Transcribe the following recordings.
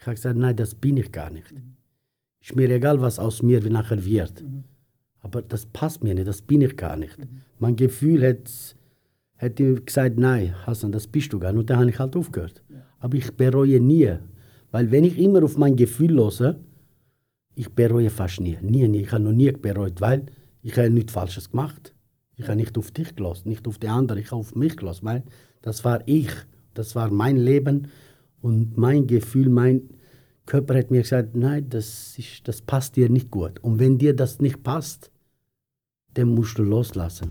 Ich habe gesagt, nein, das bin ich gar nicht. Ist mir egal, was aus mir nachher wird. Aber das passt mir nicht, das bin ich gar nicht. Mein Gefühl hat, hat gesagt, nein, Hassan, das bist du gar nicht. Und dann habe ich halt aufgehört. Aber ich bereue nie. Weil wenn ich immer auf mein Gefühl höre, ich bereue fast nie. Nie, nie. Ich habe noch nie bereut, weil ich habe nichts Falsches gemacht. Ich habe nicht auf dich gelassen, nicht auf die anderen, ich habe auf mich gelassen. Das war ich, das war mein Leben und mein Gefühl, mein Körper hat mir gesagt, nein, das, ist, das passt dir nicht gut. Und wenn dir das nicht passt, dann musst du loslassen.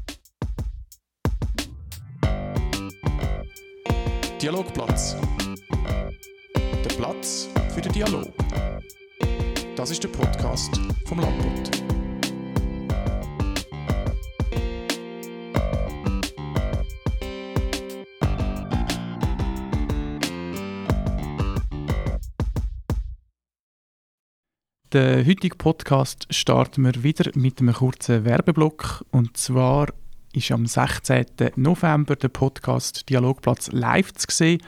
Dialogplatz. Der Platz für den Dialog. Das ist der Podcast vom Landbund. Den heutigen Podcast starten wir wieder mit einem kurzen Werbeblock. Und zwar ist am 16. November der Podcast Dialogplatz live zu sehen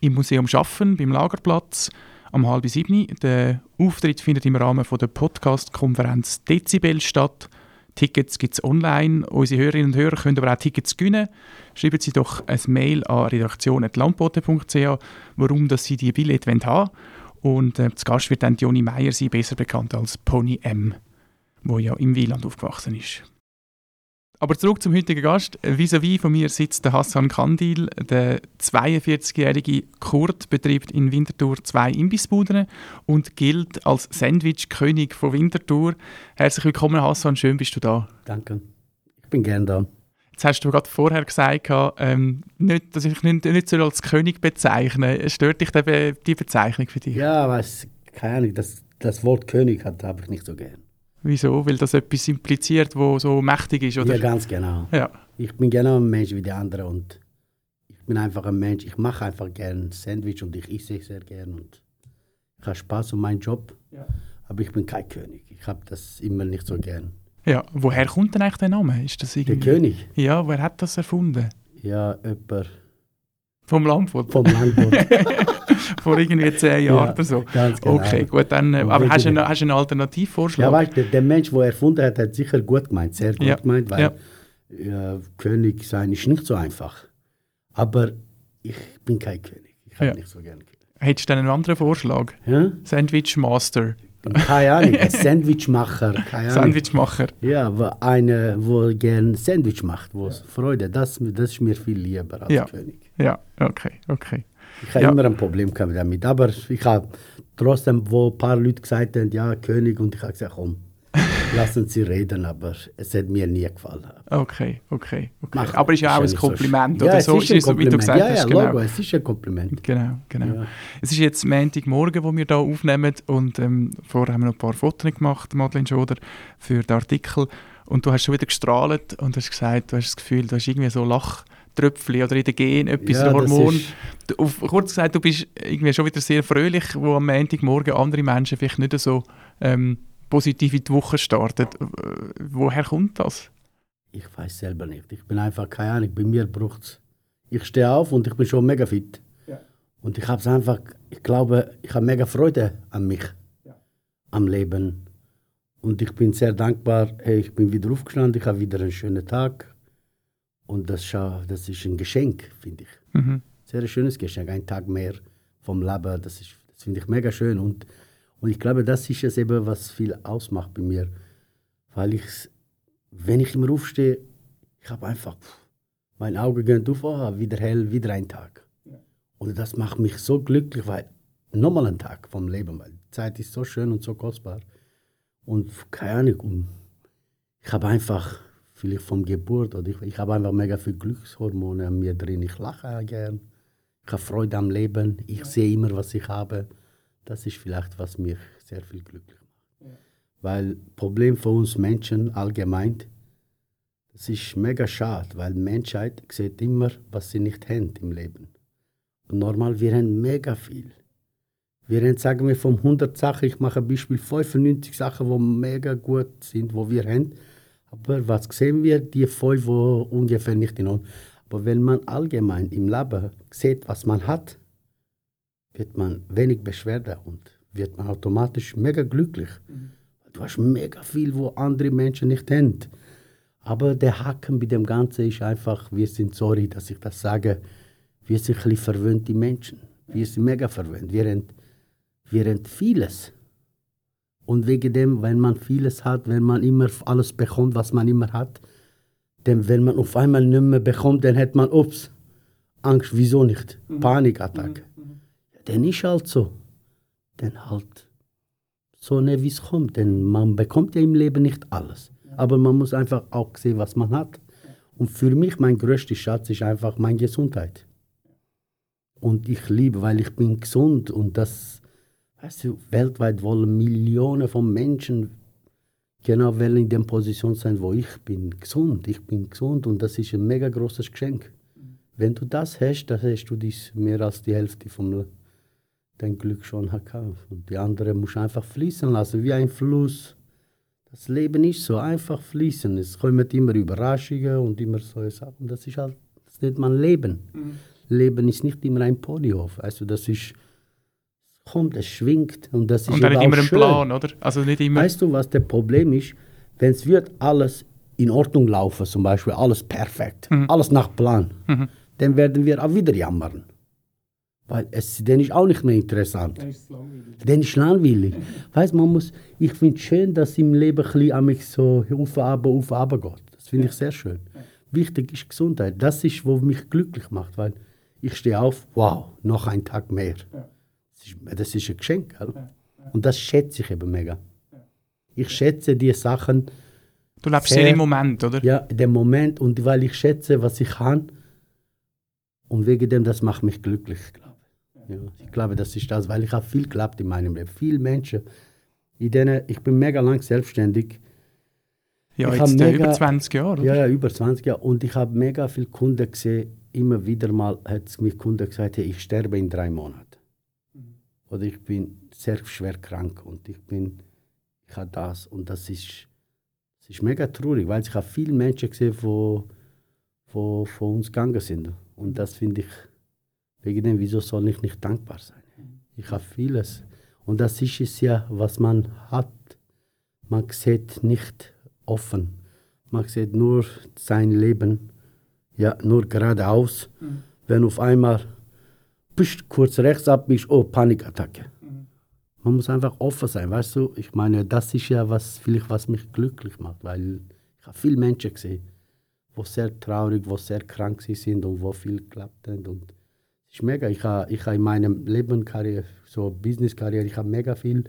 im Museum Schaffen beim Lagerplatz am halb sieben. Der Auftritt findet im Rahmen der Podcast-Konferenz Dezibel statt. Tickets gibt es online. Unsere Hörerinnen und Hörer können aber auch Tickets gewinnen. Schreiben Sie doch ein Mail an redaktion.lampote.ch, warum dass Sie die Billette haben wollen. Und äh, zu Gast wird dann Joni Meier sein, besser bekannt als Pony M, wo ja im Wieland aufgewachsen ist. Aber zurück zum heutigen Gast. Vis-à-vis von mir sitzt der Hassan Kandil, der 42-jährige Kurt, betreibt in Winterthur zwei Imbissbuden und gilt als Sandwich-König von Winterthur. Herzlich willkommen, Hassan, schön bist du da. Danke. Ich bin gern da. Jetzt hast du gerade vorher gesagt, ähm, nicht, dass ich nicht, nicht so als König bezeichne. Stört dich die, die Bezeichnung für dich? Ja, was, keine Ahnung, das, das Wort König habe ich nicht so gern. Wieso? Weil das etwas impliziert, wo so mächtig ist, oder? Ja, ganz genau. Ja. Ich bin genau ein Mensch wie die anderen und ich bin einfach ein Mensch. Ich mache einfach gern Sandwich und ich esse sehr gern und ich habe Spaß um meinen Job. Ja. Aber ich bin kein König. Ich habe das immer nicht so gern. Ja, woher kommt denn eigentlich der Name? Ist das irgendwie... Der König? Ja, wer hat das erfunden? Ja, jemand. Vom Landwirt? Vom Landwirt. Vor irgendwie zehn Jahren Ja, oder so. Ganz genau. Okay, gut, dann. äh, Und Aber hast du, einen, hast einen Alternativvorschlag? Ja, weißt du, der Mensch, der erfunden hat, hat sicher gut gemeint, sehr gut Ja, gemeint, weil ja. König sein ist nicht so einfach. Aber ich bin kein König. Ich habe nicht so gerne König. Hättest du denn einen anderen Vorschlag? Sandwich Master, Keine Ahnung, ein Sandwichmacher. Keine Ahnung. Sandwichmacher. Ja, einer, wo gern Sandwich macht, wo es Freude, das, das ist mir viel lieber als Ja. König. Ja, okay, okay. Ich habe Ja. immer ein Problem damit, aber ich habe trotzdem, wo ein paar Leute gesagt haben, ja, König, und ich habe gesagt, komm, lassen Sie reden, aber es hat mir nie gefallen. Okay, okay. okay. Mach- Aber ist ja auch ein so Kompliment, oder ja, so? Es ist ein es wie du Kompliment. gesagt ja, hast. ja, genau. Logo, es ist ein Kompliment. Genau, genau. Ja. Es ist jetzt Montagmorgen, wo wir hier aufnehmen und ähm, vorher haben wir noch ein paar Fotos gemacht, Madeleine Schoder, für den Artikel und du hast schon wieder gestrahlt und hast gesagt, du hast das Gefühl, du hast irgendwie so Lachtröpfchen oder in den Gen etwas, Ja, Hormon. Du, auf, kurz gesagt, du bist irgendwie schon wieder sehr fröhlich, wo am Montagmorgen andere Menschen vielleicht nicht so ähm, positiv in die Woche starten. Äh, woher kommt das? Ich weiß selber nicht. Ich bin einfach, keine Ahnung, bei mir braucht es. Ich stehe auf und ich bin schon mega fit. Ja. Und ich habe es einfach, ich glaube, ich habe mega Freude an mich, Ja. am Leben. Und ich bin sehr dankbar, hey, ich bin wieder aufgestanden, ich habe wieder einen schönen Tag. Und das, das ist ein Geschenk, finde ich. Mhm. Sehr schönes Geschenk, ein Tag mehr vom Leben. Das, ist- das finde ich mega schön. Und, und ich glaube, das ist es eben, was viel ausmacht bei mir. Weil ich, wenn ich immer aufstehe, ich habe einfach, pff, mein Auge geht auf, oh, wieder hell, wieder ein Tag. Und das macht mich so glücklich, weil nochmal ein Tag vom Leben, weil die Zeit ist so schön und so kostbar. Und keine Ahnung, und ich habe einfach, vielleicht vom Geburt, oder ich, ich habe einfach mega viel Glückshormone an mir drin. Ich lache gern, ich habe Freude am Leben, ich sehe immer, was ich habe. Das ist vielleicht, was mich sehr viel glücklich macht. Weil Problem für uns Menschen allgemein, das ist mega schade, weil die Menschheit sieht immer, was sie nicht haben im Leben. Und normal, wir haben mega viel. Wir haben, sagen wir, von 100 Sachen, ich mache ein Beispiel 95 Sachen, die mega gut sind, wo wir haben. Aber was sehen wir? Die fünf, die ungefähr nicht in Ordnung Aber wenn man allgemein im Leben sieht, was man hat, wird man wenig Beschwerde und wird man automatisch mega glücklich. Mhm. Du hast mega viel, wo andere Menschen nicht haben. Aber der Haken bei dem Ganzen ist einfach, wir sind sorry, dass ich das sage, wir sind ein bisschen verwöhnte Menschen. Wir sind mega verwöhnt. Wir haben, wir haben vieles. Und wegen dem, wenn man vieles hat, wenn man immer alles bekommt, was man immer hat, denn wenn man auf einmal nicht mehr bekommt, dann hat man, ups, Angst, wieso nicht? Mhm. Panikattacke. Mhm. Mhm. Dann ist halt so. Dann halt so, ne, wie es kommt. Denn man bekommt ja im Leben nicht alles. Aber man muss einfach auch sehen, was man hat. Und für mich, mein größter Schatz ist einfach meine Gesundheit. Und ich liebe, weil ich bin gesund und das, weißt du, weltweit wollen Millionen von Menschen genau wollen in der Position sein, wo ich bin. Gesund, ich bin gesund und das ist ein mega großes Geschenk. Wenn du das hast, dann hast du dies mehr als die Hälfte vom dein Glück schon gehabt. Und die andere muss einfach fließen lassen, wie ein Fluss. Das Leben ist so einfach fließen. Es kommen immer Überraschungen und immer so Sachen. Das ist halt, das nennt man Leben. Mhm. Leben ist nicht immer ein Ponyhof. Also das ist, es kommt, es schwingt und das ist und dann nicht immer ein Plan, oder? Also nicht immer. Weißt du, was das Problem ist? Wenn es wird alles in Ordnung laufen, zum Beispiel alles perfekt, mhm. alles nach Plan. Mhm dann werden wir auch wieder jammern. Weil es dann ist auch nicht mehr interessant. Dann ist es langweilig. Dann ist langweilig. weißt, man muss, ich finde es schön, dass im Leben ein bisschen so auf, ab, auf, ab geht. Das finde ich sehr schön. Wichtig ist Gesundheit. Das ist, was mich glücklich macht, weil ich stehe auf, wow, noch ein Tag mehr. Das, ist, das ist ein Geschenk. Und das schätze ich eben mega. Ich schätze die Sachen. Du lebst sehr, sehr im Moment, oder? Ja, den Moment. Und weil ich schätze, was ich habe, und wegen dem, das macht mich glücklich, glaube. Ja, ich glaube, das ist das, weil ich habe viel geklappt in meinem Leben. Viele Menschen, in denen, ich bin mega lang selbstständig. Ja, ich jetzt mega, über 20 Jahre, oder? Ja, über 20 Jahre. Und ich habe mega viele Kunden gesehen, immer wieder mal hat es mich Kunden gesagt, hey, ich sterbe in drei Monaten. Mhm. Oder ich bin sehr schwer krank und ich bin, ich habe das. Und das ist, das ist mega traurig, weil ich habe viele Menschen gesehen, die, die von uns gegangen sind. Und das finde ich, wegen dem, wieso soll ich nicht dankbar sein? Ich habe vieles. Und das ist es ja, was man hat. Man sieht nicht offen. Man sieht nur sein Leben, ja, nur geradeaus. Mhm. Wenn auf einmal pst, kurz rechts ab bist, oh, Panikattacke. Mhm. Man muss einfach offen sein, weißt du? Ich meine, das ist ja was, vielleicht, was mich glücklich macht, weil ich habe viele Menschen gesehen wo sehr traurig, wo sehr krank sind und wo viel geklappt hat. Und ist mega. Ich habe ich ha in meinem Leben, Karriere, so Business-Karriere, ich habe mega viel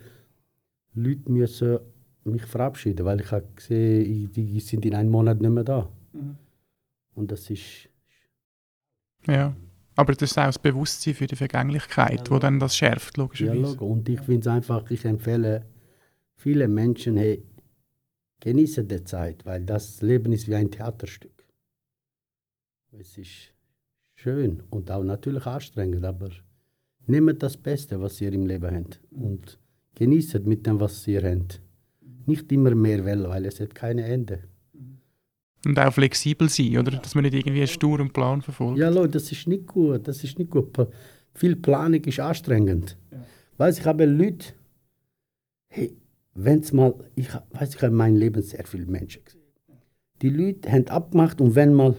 Leute müssen mich verabschieden, weil ich habe gesehen, die sind in einem Monat nicht mehr da. Mhm. Und das ist... Ja, aber das ist auch das Bewusstsein für die Vergänglichkeit, ja, wo dann das schärft, logischerweise. Ja, logisch. und ich finde es einfach, ich empfehle vielen Menschen, hey, genieße die Zeit, weil das Leben ist wie ein Theaterstück. Es ist schön und auch natürlich anstrengend, aber nehmt das Beste, was ihr im Leben habt und genießt mit dem, was ihr habt. Nicht immer mehr wollen, weil es hat keine Ende. Und auch flexibel sein, oder? Dass man nicht irgendwie einen sturen Plan verfolgt. Ja, Leute, das ist nicht gut. Das ist nicht gut. Viel Planung ist anstrengend. Ja. Weißt, ich habe Leute, hey, wenn's mal, ich weiß, ich habe in meinem Leben sehr viele Menschen gesehen. Die Leute haben abgemacht und wenn mal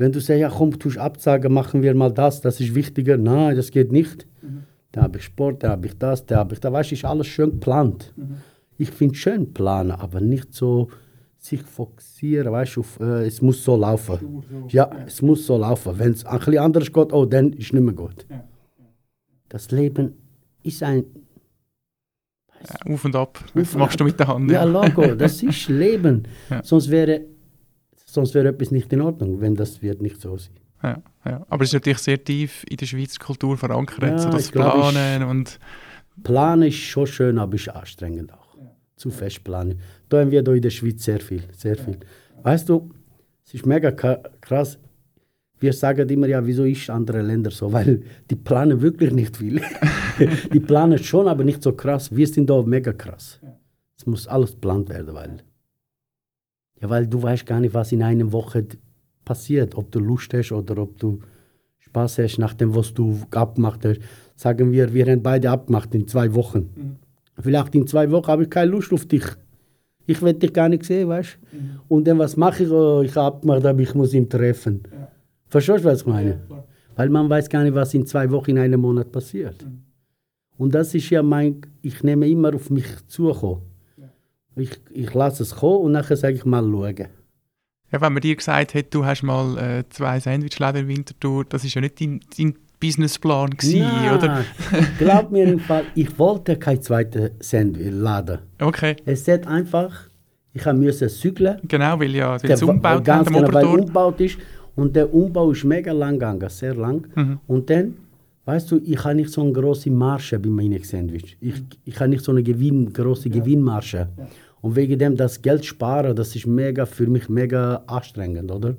wenn du sagst, ja komm, tust absagen, machen wir mal das, das ist wichtiger. Nein, das geht nicht. Mhm. Da habe ich Sport, da habe ich das, da habe ich da. Weißt du, ist alles schön geplant. Mhm. Ich finde schön planen, aber nicht so sich fokussieren, weißt du, äh, es muss so laufen. Ja, ja, es muss so laufen. Wenn es ein bisschen anders geht, oh, dann ist es nicht mehr gut. Ja. Das Leben ist ein. Ja, auf und ab. Auf machst du mit der Hand. Ja, Logo, das ist Leben. Sonst wäre Sonst wäre etwas nicht in Ordnung, wenn das wird nicht so sein. Ja, ja. Aber es ist natürlich sehr tief in der Schweizer Kultur verankert, ja, so das Planen und... Planen ist schon schön, aber ist anstrengend auch. Ja. Zu fest planen. Da haben wir da in der Schweiz sehr viel, sehr viel. Ja. Weißt du, es ist mega krass. Wir sagen immer, ja, wieso ist andere Länder so? Weil die planen wirklich nicht viel. die planen schon, aber nicht so krass. Wir sind da mega krass. Es muss alles geplant werden, weil ja, weil du weißt gar nicht, was in einer Woche passiert. Ob du Lust hast oder ob du Spaß hast, nach dem, was du abgemacht hast. Sagen wir, wir haben beide abgemacht in zwei Wochen. Mhm. Vielleicht in zwei Wochen habe ich keine Lust auf dich. Ich werde dich gar nicht sehen, weißt du? Mhm. Und dann, was mache ich? Oh, ich habe abgemacht, aber ich muss ihn treffen. Ja. Verstehst du, was ich meine? Ja. Weil man weiß gar nicht, was in zwei Wochen, in einem Monat passiert. Mhm. Und das ist ja mein, ich nehme immer auf mich zukommen. Ich, ich lasse es kommen und nachher sage ich mal schauen. Ja, wenn man dir gesagt hat, du hast mal äh, zwei Sandwichläden in Winterthur, das ist ja nicht dein, dein Businessplan gewesen, Nein, oder? glaub mir im Fall, ich wollte keinen zweiten Sandwich-Laden. Okay, Es hat einfach, ich musste zügeln. genau, weil ja Der umgebaut ganz genau, weil umgebaut ist. Und der Umbau ist mega lang gegangen, sehr lang. Mhm. Und dann, weißt du, ich habe nicht so eine große Marge bei meinen Sandwich. Ich, ich habe nicht so eine Gewinn, große Gewinnmarge. Und wegen dem das Geld sparen, das ist mega für mich mega anstrengend, oder?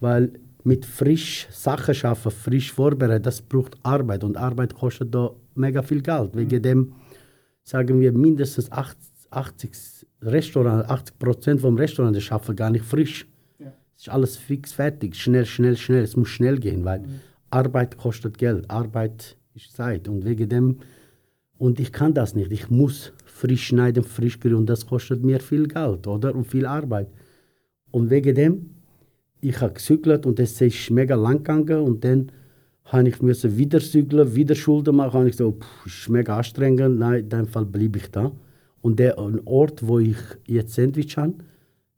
Weil mit frisch Sachen schaffen, frisch vorbereiten, das braucht Arbeit und Arbeit kostet da mega viel Geld. Wegen dem sagen wir mindestens 80, 80 Restaurant, 80 Prozent vom Restaurant schaffen gar nicht frisch. Ja. Es ist alles fix fertig, schnell, schnell, schnell. Es muss schnell gehen, weil Arbeit kostet Geld, Arbeit ist Zeit und wegen dem und ich kann das nicht. Ich muss frisch schneiden, frisch grillen und das kostet mir viel Geld, oder? Und viel Arbeit. Und wegen dem, ich habe gezügelt und es ist mega lang gegangen und dann habe ich müssen wieder zügeln, wieder Schulden machen. Und ich so, pff, ist mega anstrengend. Nein, in dem Fall bleibe ich da. Und der Ort, wo ich jetzt Sandwich habe,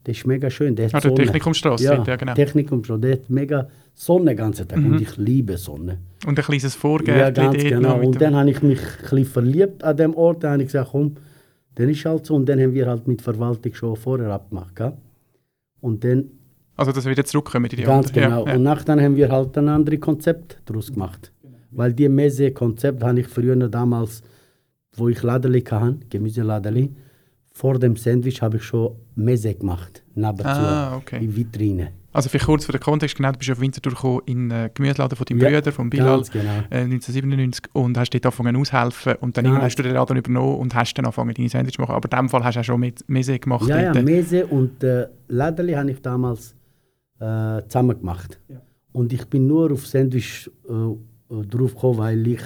der ist mega schön. Der hat Ah, Sonne. Technikumstrasse, ja, ja, genau. Technikumstrasse. Der hat mega Sonne den ganzen Tag Mhm. und ich liebe Sonne. Und ein kleines Ja, Vorgärtchen ganz genau. Und dann habe ich mich ein verliebt an dem Ort. Dann habe ich gesagt, komm, dann ist halt so. Und dann haben wir halt mit Verwaltung schon vorher abgemacht. gell? Und dann, Also, dass wir wieder zurückkommen in die ganz andere. genau. Ja, Und ja. nachher haben wir halt ein anderes Konzept daraus gemacht. Weil die Mese-Konzept habe ich früher damals, wo ich Ladeli hatte, Gemüseladeli, vor dem Sandwich habe ich schon Mese gemacht, nebenzu, Ah, okay. in Vitrine. Also, vielleicht kurz für den Kontext, genau, du bist auf Winterthur gekommen in den Gemüseladen von deinem Ja, Bruder, von Bilal. Genau. äh, 1997 und hast dort angefangen aushelfen und dann irgendwann hast du den Laden übernommen und hast dann angefangen deine Sandwich zu machen. Aber in dem Fall hast du auch schon mit Mese gemacht. Ja, ja. Mese und äh, Ladeli habe ich damals äh, zusammen gemacht. Ja. Und ich bin nur auf Sandwich äh, äh, drauf gekommen, weil ich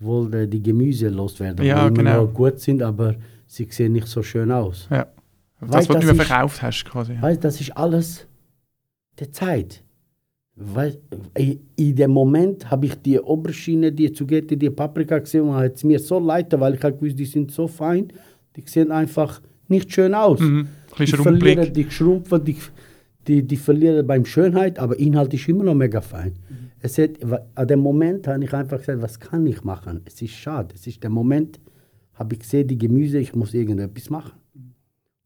wollte die Gemüse loswerden, Ja, die genau. gut sind, aber sie sehen nicht so schön aus. ja. Das, was du mir ist- verkauft hast, quasi. Weißt, das ist alles der Zeit. Weil, i- in dem Moment habe ich die Oberschiene, die Zugetti, die Paprika gesehen und hat es mir so leid, weil ich habe gewusst, die sind so fein, die sehen einfach nicht schön aus. Mhm. Die verlieren, die schrumpfen, die, die, die verlieren beim Schönheit, aber Inhalt ist immer noch mega fein. Es hat, an dem Moment habe ich einfach gesagt, was kann ich machen? Es ist schade. Es ist der Moment, habe ich gesehen, die Gemüse, ich muss irgendetwas machen.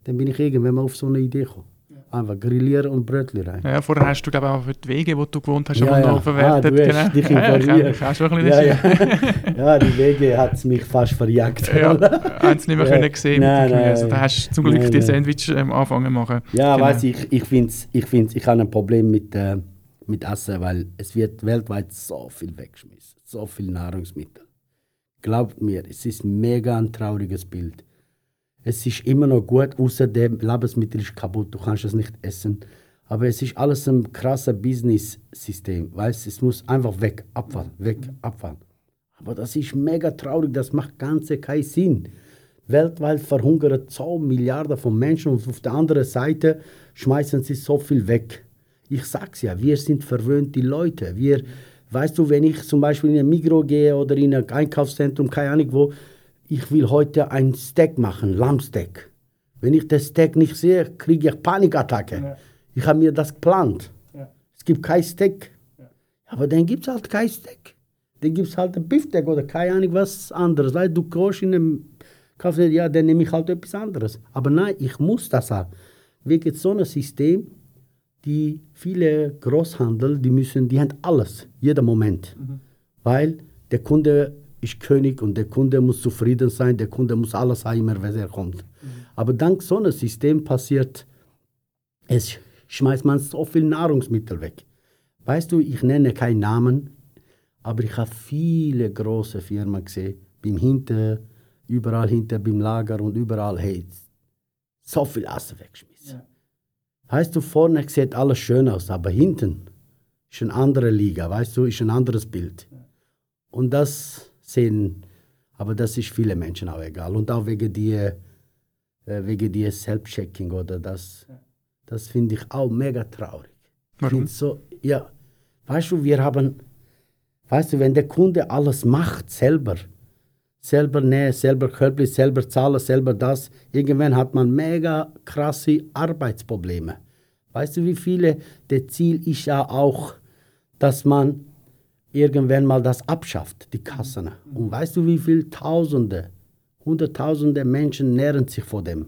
Dann bin ich irgendwann mal auf so eine Idee gekommen. Einfach grillieren und Brötchen rein. Ja, vorher hast du, glaube ich, auch für die Wege, wo du gewohnt hast, Ja, ja. noch verwertet. Ah, du hast dich ja, ich informiert. kenne- hast du ein bisschen Ja, das- ja. ja, die Wege hat es mich fast verjagt. ja, haben es nicht mehr Ja. können sehen Nein, mit nein. Also, da hast du zum Glück Nein, die. Sandwich ähm, anfangen zu machen. Ja, Genau. weiß ich, ich finde ich find's, ich habe ein Problem mit, äh, mit Essen, weil es wird weltweit so viel weggeschmissen, so viel Nahrungsmittel. Glaubt mir, es ist mega ein trauriges Bild. Es ist immer noch gut, außer dem Lebensmittel ist kaputt, du kannst es nicht essen. Aber es ist alles ein krasser Business-System, weißt es muss einfach weg, Abfall, weg, Abfall. Aber das ist mega traurig, das macht ganz keinen Sinn. Weltweit verhungern so Milliarden von Menschen und auf der anderen Seite schmeißen sie so viel weg. Ich sag's ja, wir sind verwöhnte Leute. Wir, weißt du, wenn ich zum Beispiel in ein Migro gehe oder in ein Einkaufszentrum, keine Ahnung wo, ich will heute ein Steak machen, Lammsteak. Wenn ich das Steak nicht sehe, kriege ich Panikattacke. Ja. Ich habe mir das geplant. Ja. Es gibt kein Steak. Aber dann gibt es halt kein Steak. Dann gibt es halt ein Beefsteak oder keine Ahnung was anderes. Weil du gehst in einem Kaffee, ja, dann nehme ich halt etwas anderes. Aber nein, ich muss das haben. Wegen so einem System, die viele Großhandel, die müssen, die haben alles, jeden Moment. Weil der Kunde ist König und der Kunde muss zufrieden sein, der Kunde muss alles haben, immer wenn er kommt. Aber dank so einem System passiert, es schmeißt man so viel Nahrungsmittel weg. Weißt du, ich nenne keinen Namen, aber ich habe viele große Firmen gesehen, beim Hinter, überall hinter beim Lager und überall, hey, so viel Essen weggeschmissen. Heißt du, vorne sieht alles schön aus, aber hinten ist eine andere Liga, weißt du, ist ein anderes Bild. Und das sehen, aber das ist vielen Menschen auch egal. Und auch wegen die, äh, wegen die Self-Checking oder das, das finde ich auch mega traurig. Warum? So, ja, weißt du, wir haben, weißt du, wenn der Kunde alles macht selber, selber nähen, selber körperlich, selber zahlen, selber das, irgendwann hat man mega krasse Arbeitsprobleme. Weißt du, wie viele? Das Ziel ist ja auch, dass man irgendwann mal das abschafft, die Kassen. Und weißt du, wie viele Tausende, Hunderttausende Menschen nähren sich vor dem?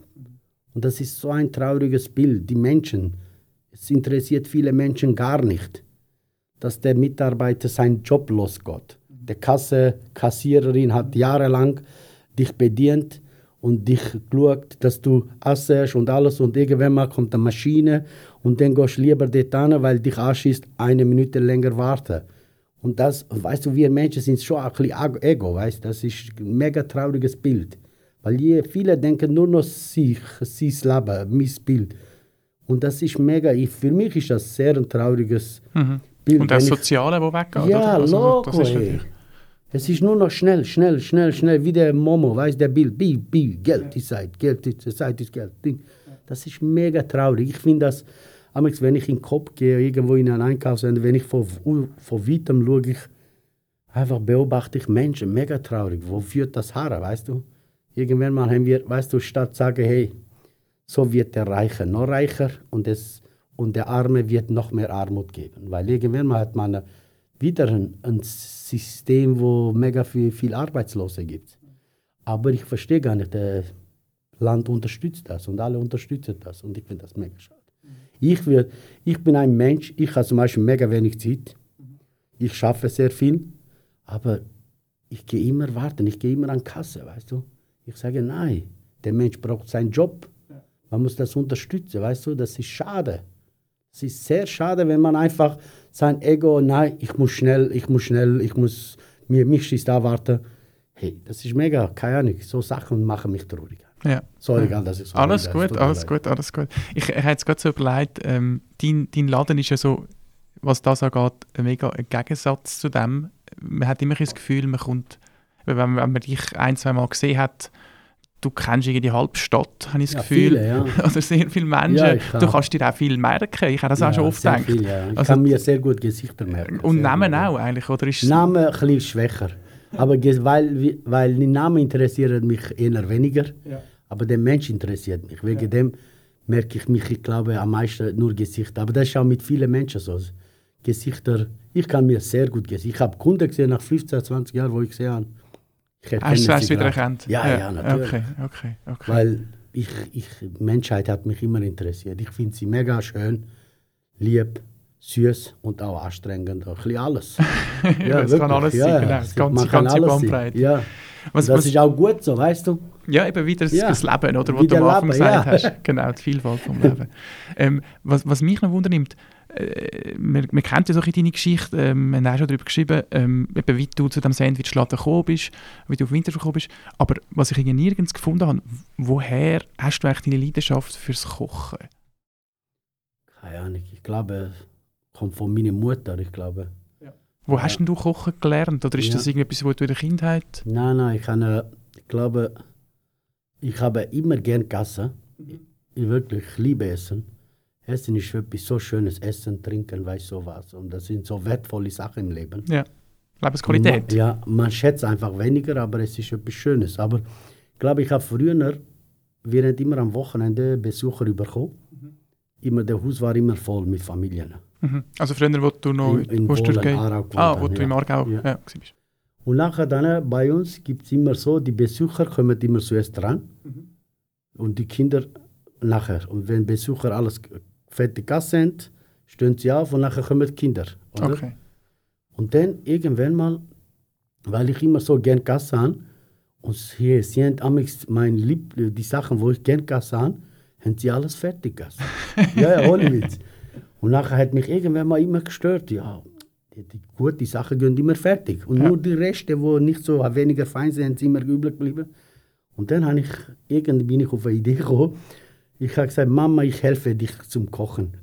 Und das ist so ein trauriges Bild. Die Menschen, es interessiert viele Menschen gar nicht, dass der Mitarbeiter seinen Job losgeht. Der Kasse, Kassiererin hat jahrelang dich bedient und dich geschaut, dass du essst und alles und irgendwann mal kommt eine Maschine und dann gehst du lieber dort hin, weil dich anschießt, eine Minute länger warten. Und das, weißt du, wir Menschen sind schon ein bisschen Ego, weißt das ist ein mega trauriges Bild. Weil je, viele denken nur noch sich, sein Leben, mein Bild. Und das ist mega, ich, für mich ist das sehr ein trauriges Mhm. Bild. Und das Soziale, das weggeht. ja? Also, loco, das ist natürlich- Es ist nur noch schnell, schnell, schnell, schnell, wie der Momo, weißt der Bild, bi, bi, Geld ist Zeit, Geld ist Zeit ist Geld. Das ist mega traurig. Ich finde das, amigs, wenn ich in den Kopf gehe, irgendwo in einen Einkaufscenter, wenn ich von, von weitem schaue, ich einfach beobachte ich Menschen, mega traurig. Wo führt das her, weißt du? Irgendwann mal haben wir, weißt du, statt sagen, hey, so wird der Reiche noch reicher und, es, und der Arme wird noch mehr Armut geben. Weil irgendwann mal hat man wieder ein, ein System, wo mega viel, viel Arbeitslose gibt. Aber ich verstehe gar nicht, das Land unterstützt das und alle unterstützen das und ich finde das mega schade. Ich, würd, ich bin ein Mensch, ich habe zum Beispiel mega wenig Zeit. Ich schaffe sehr viel, aber ich gehe immer warten, ich gehe immer an die Kasse, weißt du. Ich sage, nein, der Mensch braucht seinen Job. Man muss das unterstützen, weißt du, das ist schade. Es ist sehr schade, wenn man einfach sein Ego, nein, ich muss schnell, ich muss schnell, ich muss, mir, mich ist da warten. Hey, das ist mega, keine Ahnung, so Sachen machen mich traurig. Ja. Sorry, egal, dass ich so Alles gut, alles gut, alles gut. Ich, ich habe jetzt gerade so überlegt, ähm, dein, dein Laden ist ja so, was das angeht, ein mega Gegensatz zu dem. Man hat immer das Gefühl, man kommt, wenn, wenn man dich ein, zwei Mal gesehen hat, du kennst irgendwie die halbe Stadt, habe ich das Ja, Gefühl. viele, ja. Oder sehr viele Menschen. Ja, du kannst dir auch viel merken. Ich habe das auch schon oft gedacht. Viel, ja. Ich Also- kann mir sehr gut Gesichter merken. Und Namen gut. auch eigentlich, oder? Ist Namen ein bisschen schwächer. Aber weil, weil die Namen interessieren mich eher weniger. Aber der Mensch interessiert mich. Wegen dem merke ich mich, ich glaube, am meisten nur Gesichter. Aber das ist auch mit vielen Menschen so. Gesichter, ich kann mir sehr gut Gesichter. Ich habe Kunden gesehen nach 15, 20 Jahren, wo ich gesehen habe. Ich erkenne hast du du wieder erkannt? Ja, ja, natürlich. Okay, okay, okay. Weil ich, ich, Menschheit hat mich immer interessiert. Ich finde sie mega schön, lieb, süß und auch anstrengend. Ein bisschen alles. Es kann alles sein, genau. Das ganze- man kann ganze alles Bandbreite. sein. Ja. Was- das was- ist auch gut so, weißt du? Ja, eben wieder das, Ja. das Leben, oder? Was Wieder du am Anfang Leben, gesagt ja. hast. Genau, die Vielfalt vom Leben. ähm, was, was mich noch wundernimmt, äh, man, man kennt ja so ein deine Geschichte, ähm, wir haben auch schon darüber geschrieben, ähm, eben, wie du zu dem Sandwichladen gekommen bist, wie du auf Winter gekommen bist. Aber was ich irgendwie nirgends gefunden habe, woher hast du eigentlich deine Leidenschaft fürs Kochen? Keine Ahnung, ich glaube, es kommt von meiner Mutter, ich glaube. Wo Ja. hast denn du Kochen gelernt? Oder ist Ja. das irgendetwas, was du in der Kindheit... Nein, nein, ich, habe, ich glaube, ich habe immer gern gegessen. Ich wirklich ich liebe Essen. Essen ist etwas so Schönes. Essen, Trinken, weiß sowas. Und das sind so wertvolle Sachen im Leben. Ja, Lebensqualität. Ma- Ja, man schätzt einfach weniger, aber es ist etwas Schönes. Aber ich glaube, ich habe früher, wir haben immer am Wochenende Besucher bekommen. Immer, der Haus war immer voll mit Familien. Mhm. Also früher, wo du noch... In- in du ge- Aarau Ah, wo du ja. im Aargau Ja. ja. bist. Und nachher dann äh, bei uns gibt es immer so, die Besucher kommen immer zuerst dran und die Kinder nachher. Und wenn Besucher alles fertig haben, stehen sie auf und nachher kommen die Kinder. Oder? Okay. Und dann irgendwann mal, weil ich immer so gern gegessen habe, und haben amigs mein Lieb, die Sachen, wo ich gern gegessen habe, haben sie alles fertig gegessen. ja, ja, ohne Witz. Und nachher hat mich irgendwann mal immer gestört, ja, die, die guten Sachen gehen immer fertig. Und Ja. nur die Reste, die nicht so weniger fein sind, sind immer übrig geblieben. Und dann habe ich, irgendwie bin ich auf eine Idee gekommen. Ich habe gesagt, Mama, ich helfe dich zum Kochen.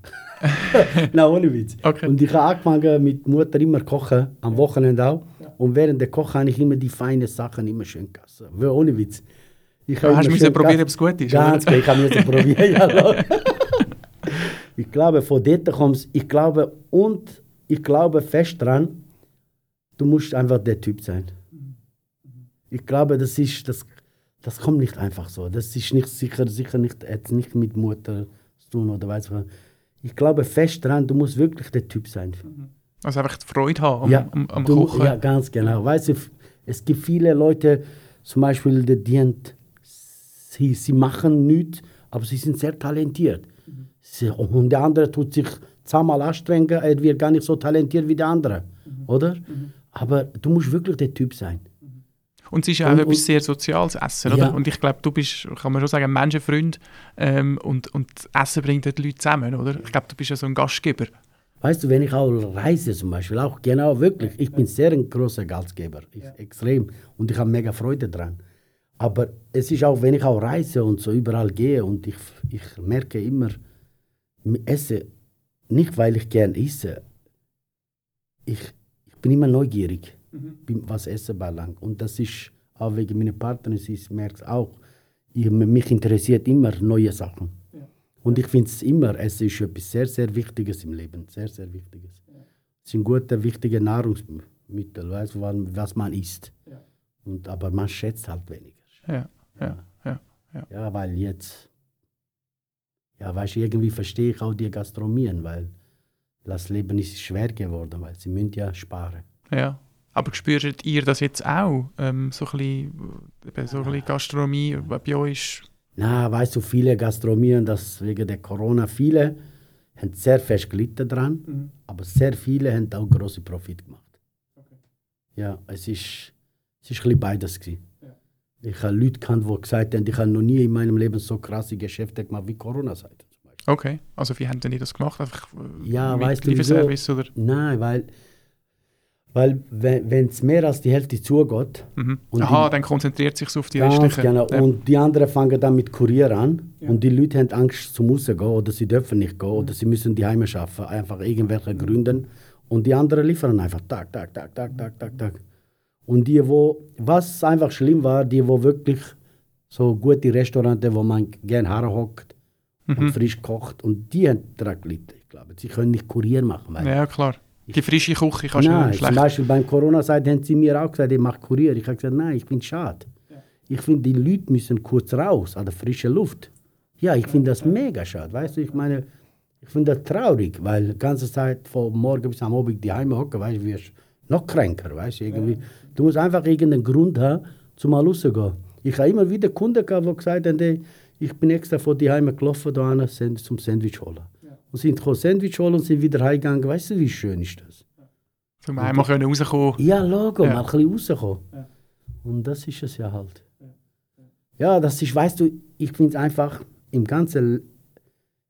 Nein, ohne Witz. Okay. Und ich habe angefangen mit Mutter immer kochen, am Wochenende auch. Und während der Kochen habe ich immer die feinen Sachen immer schön gegessen. Ohne Witz. Ich habe hast du müssen probieren, ob es gut ist, Ganz genau, ich habe müssen probieren. ja, ich glaube, von dort kommt Ich glaube, und ich glaube fest dran, du musst einfach der Typ sein. Ich glaube, das ist, das, das kommt nicht einfach so. Das ist nicht sicher, sicher nicht, jetzt nicht mit Mutter zu tun oder weiß was. Ich glaube fest dran, du musst wirklich der Typ sein. Also einfach die Freude haben am, ja, am, am du, Kochen. ja, ganz genau. Weißt du, es gibt viele Leute, zum Beispiel, die, die haben- sie, sie machen nichts, aber sie sind sehr talentiert. Sie, und der andere tut sich zehnmal anstrengen, er wird gar nicht so talentiert wie der andere, oder? Aber du musst wirklich der Typ sein. Und es ist ja auch Und- etwas sehr Soziales, Essen, Ja. oder? Und ich glaube, du bist, kann man schon sagen, ein Menschenfreund ähm, und, und Essen bringt die Leute zusammen, oder? Ich glaube, du bist ja so ein Gastgeber. Weißt du, wenn ich auch reise zum Beispiel, auch genau wirklich, ich bin sehr ein großer Gastgeber, ich, extrem, und ich habe mega Freude dran. Aber es ist auch, wenn ich auch reise und so überall gehe und ich, ich merke immer, ich esse, nicht weil ich gern esse, ich, ich bin immer neugierig, bin- was Essen belangt. Und das ist auch wegen meiner Partnerin, sie merkt auch, ich, mich interessiert immer neue Sachen. Und ich finde es immer, es ist etwas sehr, sehr Wichtiges im Leben. Sehr, sehr Wichtiges. Es ist ein guter, wichtiger Nahrungsmittel, weißt, du, was- was man isst. Und, aber man schätzt halt weniger. Ja, ja, ja. Ja, weil jetzt, ja, weißt du, irgendwie verstehe ich auch die Gastronomien, weil das Leben ist schwer geworden, weil sie müssen ja sparen. ja. Aber spürt ihr das jetzt auch? Ähm, so ein bisschen, so ein bisschen Gastronomie bei euch? Na, weißt du, viele Gastronomien, das wegen der Corona, viele haben sehr fest gelitten dran, aber sehr viele haben auch große Profit gemacht. Ja, es ist, es ist ein bisschen beides gewesen. Ich habe Leute gekannt, die gesagt haben, ich habe noch nie in meinem Leben so krasse Geschäfte gemacht wie Corona-Zeit. Okay, also wie haben denn die das gemacht? Einfach äh, Ja, mit weißt du, Lieferservice oder? Nein, weil, weil wenn es mehr als die Hälfte zugeht, Mhm. Aha, die- dann konzentriert sich auf die restlichen. genau. Ja. Und die anderen fangen dann mit Kurier an. Und die Leute haben Angst zum Rausgehen oder sie dürfen nicht gehen oder sie müssen die Heime schaffen, einfach irgendwelche Gründen. Und die anderen liefern einfach Tag, Tag, Tag, Tag, Tag, Tag, Tag. Und die, wo, was einfach schlimm war, die, wo wirklich so gute Restaurants, wo man gerne herhockt Mhm. und frisch kocht, und die haben daran gelitten, ich glaube. Sie können nicht Kurier machen. Ja, klar. Die frische Küche kannst du nicht zum schlecht. Beispiel beim Corona-Zeit haben sie mir auch gesagt, ich mache Kurier. Ich habe gesagt, nein, ich finde es schade. Ich finde, die Leute müssen kurz raus, an der frischen Luft. Ja, ich finde das mega schade. Weißt du, ich meine, ich finde das traurig, weil die ganze Zeit von morgen bis am Abend die Heime hocken, weißt du, wirst noch kränker, weißt du, irgendwie. Du musst einfach irgendeinen Grund haben, zum mal rauszugehen. Ich habe immer wieder Kunden gehabt, die gesagt haben, ich bin extra von die Heime gelaufen, da zum Sandwich holen. Und sind gekommen Sandwich holen und sind wieder heimgegangen. Weißt du, wie schön ist das? Zum einmal können rauskommen. Ja, Logo, Ja. mal ein bisschen rauskommen. Und das ist es ja halt. Ja, das ist, weißt du, ich finde es einfach im Ganzen,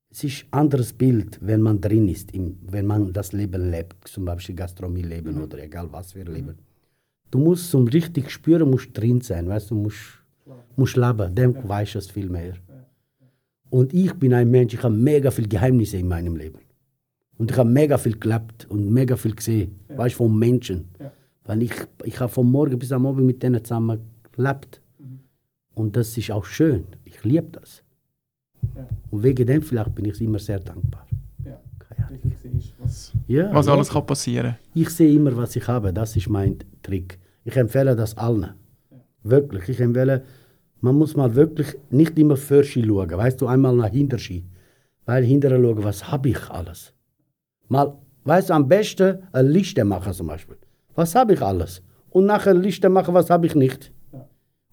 es ist ein anderes Bild, wenn man drin ist, im, wenn man das Leben lebt, zum Beispiel Gastronomie leben oder egal was wir leben. Du musst zum richtig spüren, musst drin sein, weißt du, musst, musst leben, dann weißt du es viel mehr. Und ich bin ein Mensch, ich habe mega viele Geheimnisse in meinem Leben. Und ich habe mega viel gelebt und mega viel gesehen, weißt du, von Menschen. Weil ich, ich habe von morgen bis am Abend mit denen zusammen gelebt. Und das ist auch schön. Ich liebe das. Und wegen dem vielleicht bin ich immer sehr dankbar. Keine Ahnung. Was, Ja, was ja. alles kann passieren Ich sehe immer, was ich habe. Das ist mein Trick. Ich empfehle das allen. Wirklich. Ich empfehle, man muss mal wirklich nicht immer für Ski schauen. Weißt du, einmal nach hinter Ski. Weil hinterher schauen, was habe ich alles. Mal, weißt du, am besten eine Liste machen zum Beispiel. Was habe ich alles? Und nachher eine Liste machen, was habe ich nicht.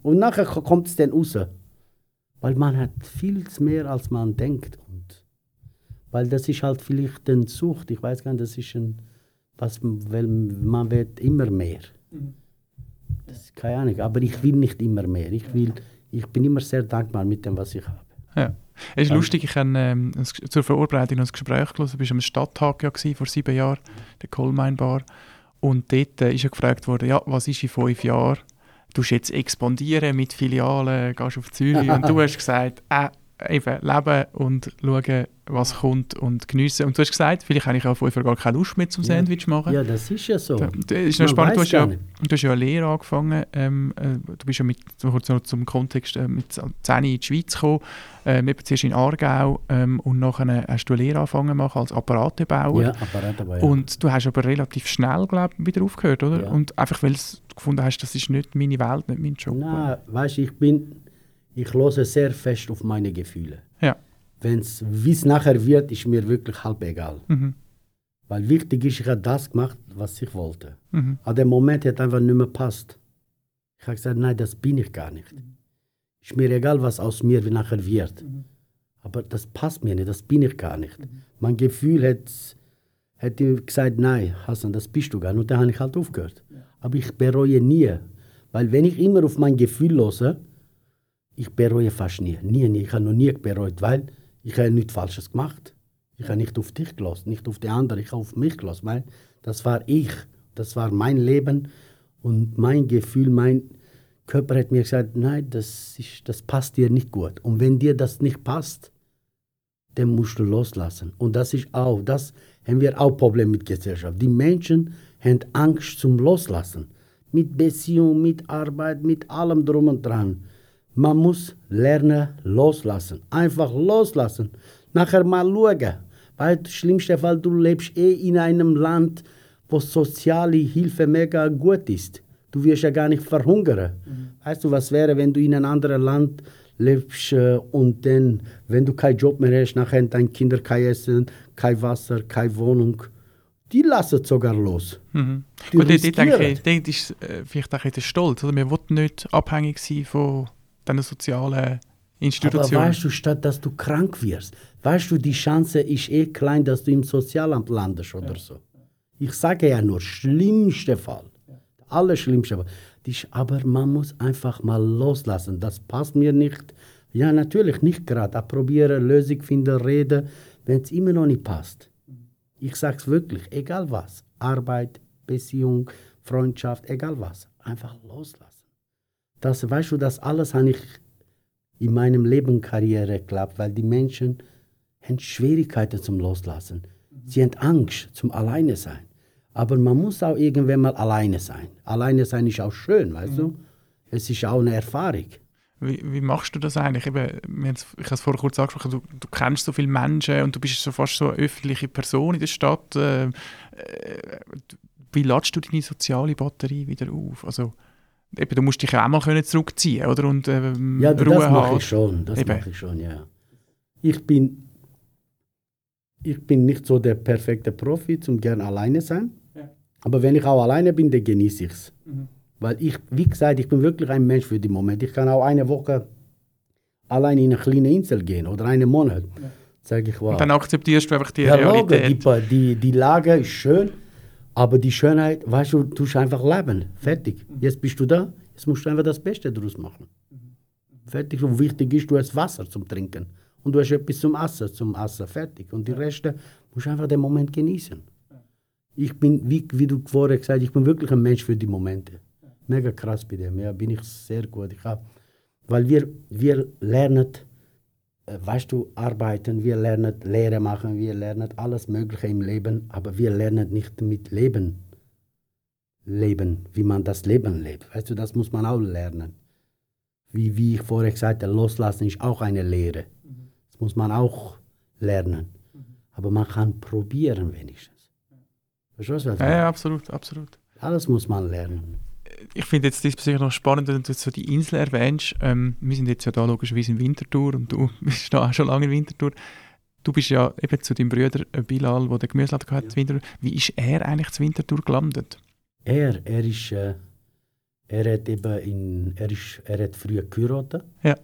Und nachher ko- kommt es dann raus. Weil man hat viel mehr, als man denkt. Und weil das ist halt vielleicht eine Sucht. Ich weiß gar nicht, das ist ein, was, weil man wird immer mehr. Das ist keine Ahnung, aber ich will nicht immer mehr. Ich, will, ich bin immer sehr dankbar mit dem, was ich habe. Ja. Es ist lustig, ich habe ähm, zur Vorbereitung noch ein Gespräch gelesen. Du warst am Stadttag ja gewesen, vor sieben Jahren, der Coalmine Bar. Und dort äh, ist ja gefragt worden, ja, was ist in fünf Jahren? Du jetzt expandieren mit Filialen, gehst auf Zürich. und du hast gesagt, äh, eben leben und schauen, was kommt und geniessen. Und du hast gesagt, vielleicht habe ich auch vorher gar keine Lust mehr zum Ja. Sandwich machen. Ja, das ist ja so. Da- Das ist noch spannend, du hast, ja, du hast ja eine Lehre angefangen. Ähm, äh, du bist ja mit, kurz noch zum Kontext, äh, mit 10 in die Schweiz gekommen, äh, eben zuerst in Aargau ähm, und nachher hast du eine Lehre angefangen machen als Apparatebauer. Ja, Apparat aber ja. Und du hast aber relativ schnell, glaube ich, wieder aufgehört, oder? Ja. Und einfach, weil du gefunden hast, das ist nicht meine Welt, nicht mein Job. Nein, weißt du, ich bin, ich höre sehr fest auf meine Gefühle. Ja. Wenn's, wie es nachher wird, ist mir wirklich halb egal. Mhm. Weil wichtig ist, ich habe das gemacht, was ich wollte. Mhm. Aber der Moment hat einfach nicht mehr passt. Ich habe gesagt, nein, das bin ich gar nicht. Ist mir egal, was aus mir nachher wird. Aber das passt mir nicht, das bin ich gar nicht. Mein Gefühl hat, hat ihm gesagt, nein, Hassan, das bist du gar nicht. Und dann habe ich halt aufgehört. Aber ich bereue nie. Weil wenn ich immer auf mein Gefühl höre, ich bereue fast nie. Nie, nie. Ich habe noch nie bereut, weil ich habe nichts Falsches gemacht. Ich habe nicht auf dich gelassen, nicht auf die anderen, ich habe auf mich gelassen. Weil das war ich, das war mein Leben und mein Gefühl, mein Körper hat mir gesagt, nein, das, ist, das passt dir nicht gut. Und wenn dir das nicht passt, dann musst du loslassen. Und das ist auch, das haben wir auch Probleme mit Gesellschaft. Die Menschen haben Angst zum Loslassen. Mit Beziehung, mit Arbeit, mit allem drum und dran. Man muss lernen, loslassen. Einfach loslassen. Nachher mal schauen. Weil das schlimmste Fall, du lebst eh in einem Land, wo soziale Hilfe mega gut ist. Du wirst ja gar nicht verhungern. Weißt du, was wäre, wenn du in einem anderen Land lebst äh, und dann, wenn du keinen Job mehr hast, nachher deine Kinder kein Essen, kein Wasser, keine Wohnung. Die lassen sogar los. Mhm. Die dort, dort denke ich, dort ist äh, vielleicht auch ein bisschen Stolz. Oder? Wir wollen nicht abhängig sein von diesen sozialen Aber Institutionen. weißt du, statt dass du krank wirst, weißt du, die Chance ist eh klein, dass du im Sozialamt landest oder so. Ich sage ja nur, schlimmste Fall. Allerschlimmste Fall. Aber man muss einfach mal loslassen. Das passt mir nicht. Ja, natürlich nicht gerade. Probieren, Lösung finden, reden, wenn es immer noch nicht passt. Ich sage es wirklich, egal was. Arbeit, Beziehung, Freundschaft, egal was. Einfach loslassen. Das, weißt du, das alles habe ich in meinem Leben Karriere geklappt, weil die Menschen haben Schwierigkeiten zum Loslassen. Sie haben Angst zum Alleine sein. Aber man muss auch irgendwann mal alleine sein. Alleine sein ist auch schön, weißt du? Es ist auch eine Erfahrung. Wie, wie machst du das eigentlich? Eben, ich habe es vorher kurz angesprochen, du, du kennst so viele Menschen und du bist so fast so eine öffentliche Person in der Stadt. Äh, äh, wie ladest du deine soziale Batterie wieder auf? Also, eben, du musst dich ja auch mal können zurückziehen oder? Und ähm, Ja, das Ruhe mache haben. ich schon. Das Eben. mache ich schon, ja. Ich bin, ich bin nicht so der perfekte Profi, zum gern alleine sein. Ja. Aber wenn ich auch alleine bin, dann genieße ich es. Mhm. Weil ich, wie gesagt, ich bin wirklich ein Mensch für den Moment. Ich kann auch eine Woche allein in eine kleine Insel gehen oder einen Monat. Sage ich, wow. Und dann akzeptierst du einfach die Ja, Logo, Realität. die, die, die Lage ist schön, aber die Schönheit, weißt du, du tust einfach leben. Fertig. Jetzt bist du da, jetzt musst du einfach das Beste daraus machen. Fertig. Und wichtig ist, du hast Wasser zum Trinken. Und du hast etwas zum Essen, zum Essen. Fertig. Und die Reste musst du einfach den Moment genießen. Ich bin, wie, wie du vorher gesagt hast, ich bin wirklich ein Mensch für die Momente. Mega krass bei dem. Ja, bin ich sehr gut. Ich hab, weil wir, wir lernen, weißt du, arbeiten, wir lernen Lehre machen, wir lernen alles Mögliche im Leben, aber wir lernen nicht mit Leben leben, wie man das Leben lebt. Weißt du, das muss man auch lernen. Wie, wie ich vorher gesagt habe, loslassen ist auch eine Lehre. Das muss man auch lernen. Aber man kann probieren wenigstens. Verstehst du, was ich meine? ja, absolut, absolut. Alles muss man lernen. Ich finde jetzt diesbezüglich noch spannend, wenn du so die Insel erwähnst. Ähm, wir sind jetzt ja da logischerweise in Winterthur und du bist da auch schon lange in Winterthur. Du bist ja eben zu deinem Bruder äh, Bilal, der den Gemüseladen hatte, in Winterthur. Wie ist er eigentlich zu Winterthur gelandet? Er, er ist, äh, er hat eben in, er ist, er hat früher geheiratet. Ja.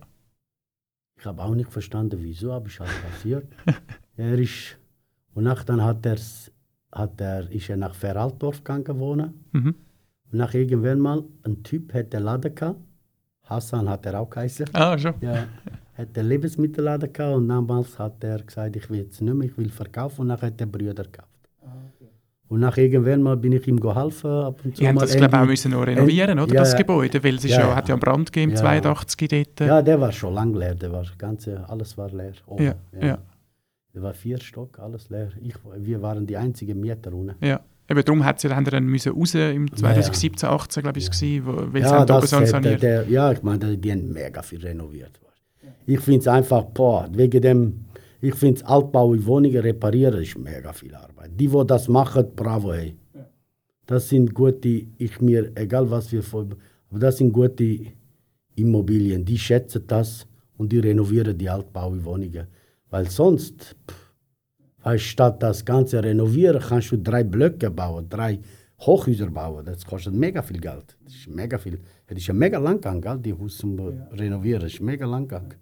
Ich habe auch nicht verstanden, wieso, aber ist halt passiert. er ist, und nach dann hat hat er, ist er nach Veraltdorf gegangen wohnen. Mhm. Und nach irgendwann mal, ein Typ hat den Laden gehabt. Hassan hat er auch geheißen. Ah, schon. Ja, hat den Lebensmittelladen gehabt und damals hat er gesagt, ich will jetzt nicht mehr, ich will verkaufen und nachher hat der Brüder gekauft. Und Und nach irgendwann mal bin ich ihm geholfen. Ab und zu Die haben mal das, glaube ich, auch müssen noch renovieren, oder, ja, das ja. Gebäude, weil es ist Ja, ja, ja. hat ja einen Brand gegeben, Ja. 82 dort. Ja, der war schon lang leer. Der war ganze, alles war leer. oben, ja, ja. Der war vier Stock, alles leer. Ich, wir waren die einzigen Mieter unten. ja. Eben darum hat sie haben sie dann müssen raus im 2017, 18 glaube ich, gewesen, wo- weil sie Ja, haben das so hat, saniert. der, ja, ich meine, die haben mega viel renoviert. Ich finde es einfach, boah, wegen dem, ich finde es Altbau in Wohnungen reparieren, ist mega viel Arbeit. Die, die das machen, bravo, hey. Das sind gute, ich mir, egal was wir vor, aber das sind gute Immobilien. Die schätzen das und die renovieren die Altbau in Wohnungen. Weil sonst, pff, statt das Ganze renovieren, kannst du drei Blöcke bauen, drei Hochhäuser bauen. Das kostet mega viel Geld. Das ist mega viel. Das ist ein mega Langgang, gell, die Haus zum Renovieren. Das ist mega Langgang.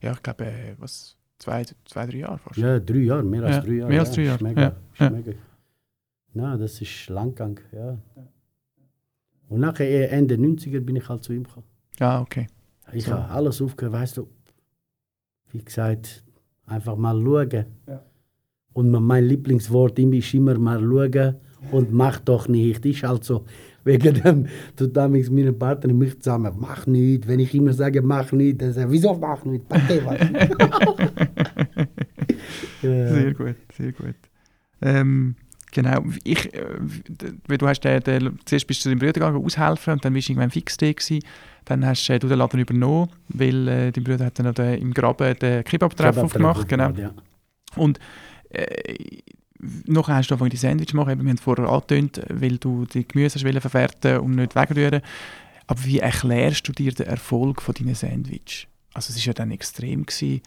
Ja, ich glaube, äh, was, zwei, zwei, drei Jahre fast. Ja, drei Jahre, mehr als Ja, drei Jahre. mehr als ja, drei ist Jahre, Mega, ja, ist ja. mega. Na, das ist Langgang, ja. Und nachher eh, Ende 90er bin ich halt zu ihm gekommen. Ja, okay. Ich So. habe alles aufgehört, weißt du, wie gesagt, einfach mal schauen. Und mein Lieblingswort ist immer mal schauen und mach doch nicht. Ist halt so, wegen dem, du damals meine Partner und mich zusammen, mach nicht. Wenn ich immer sage, mach nicht, dann sagen, wieso mach nicht? Partei, was? Sehr gut, sehr gut. Ähm, genau, ich, äh, du hast den, den, zuerst bist du zu deinem Bruder gegangen, aushelfen und dann bist du irgendwann fix da gewesen. Dann hast äh, du den Laden übernommen, weil äh, dein Bruder hat dann den, im Graben den Kebab-Treff aufgemacht. Genau. Ja. Und äh, nachher hast du angefangen, die Sandwich zu machen, eben, wir haben es vorher angetönt, weil du die Gemüse hast verwerten und nicht wegrühren. Aber wie erklärst du dir den Erfolg von deinen Sandwich? Also es war ja dann extrem, gewesen,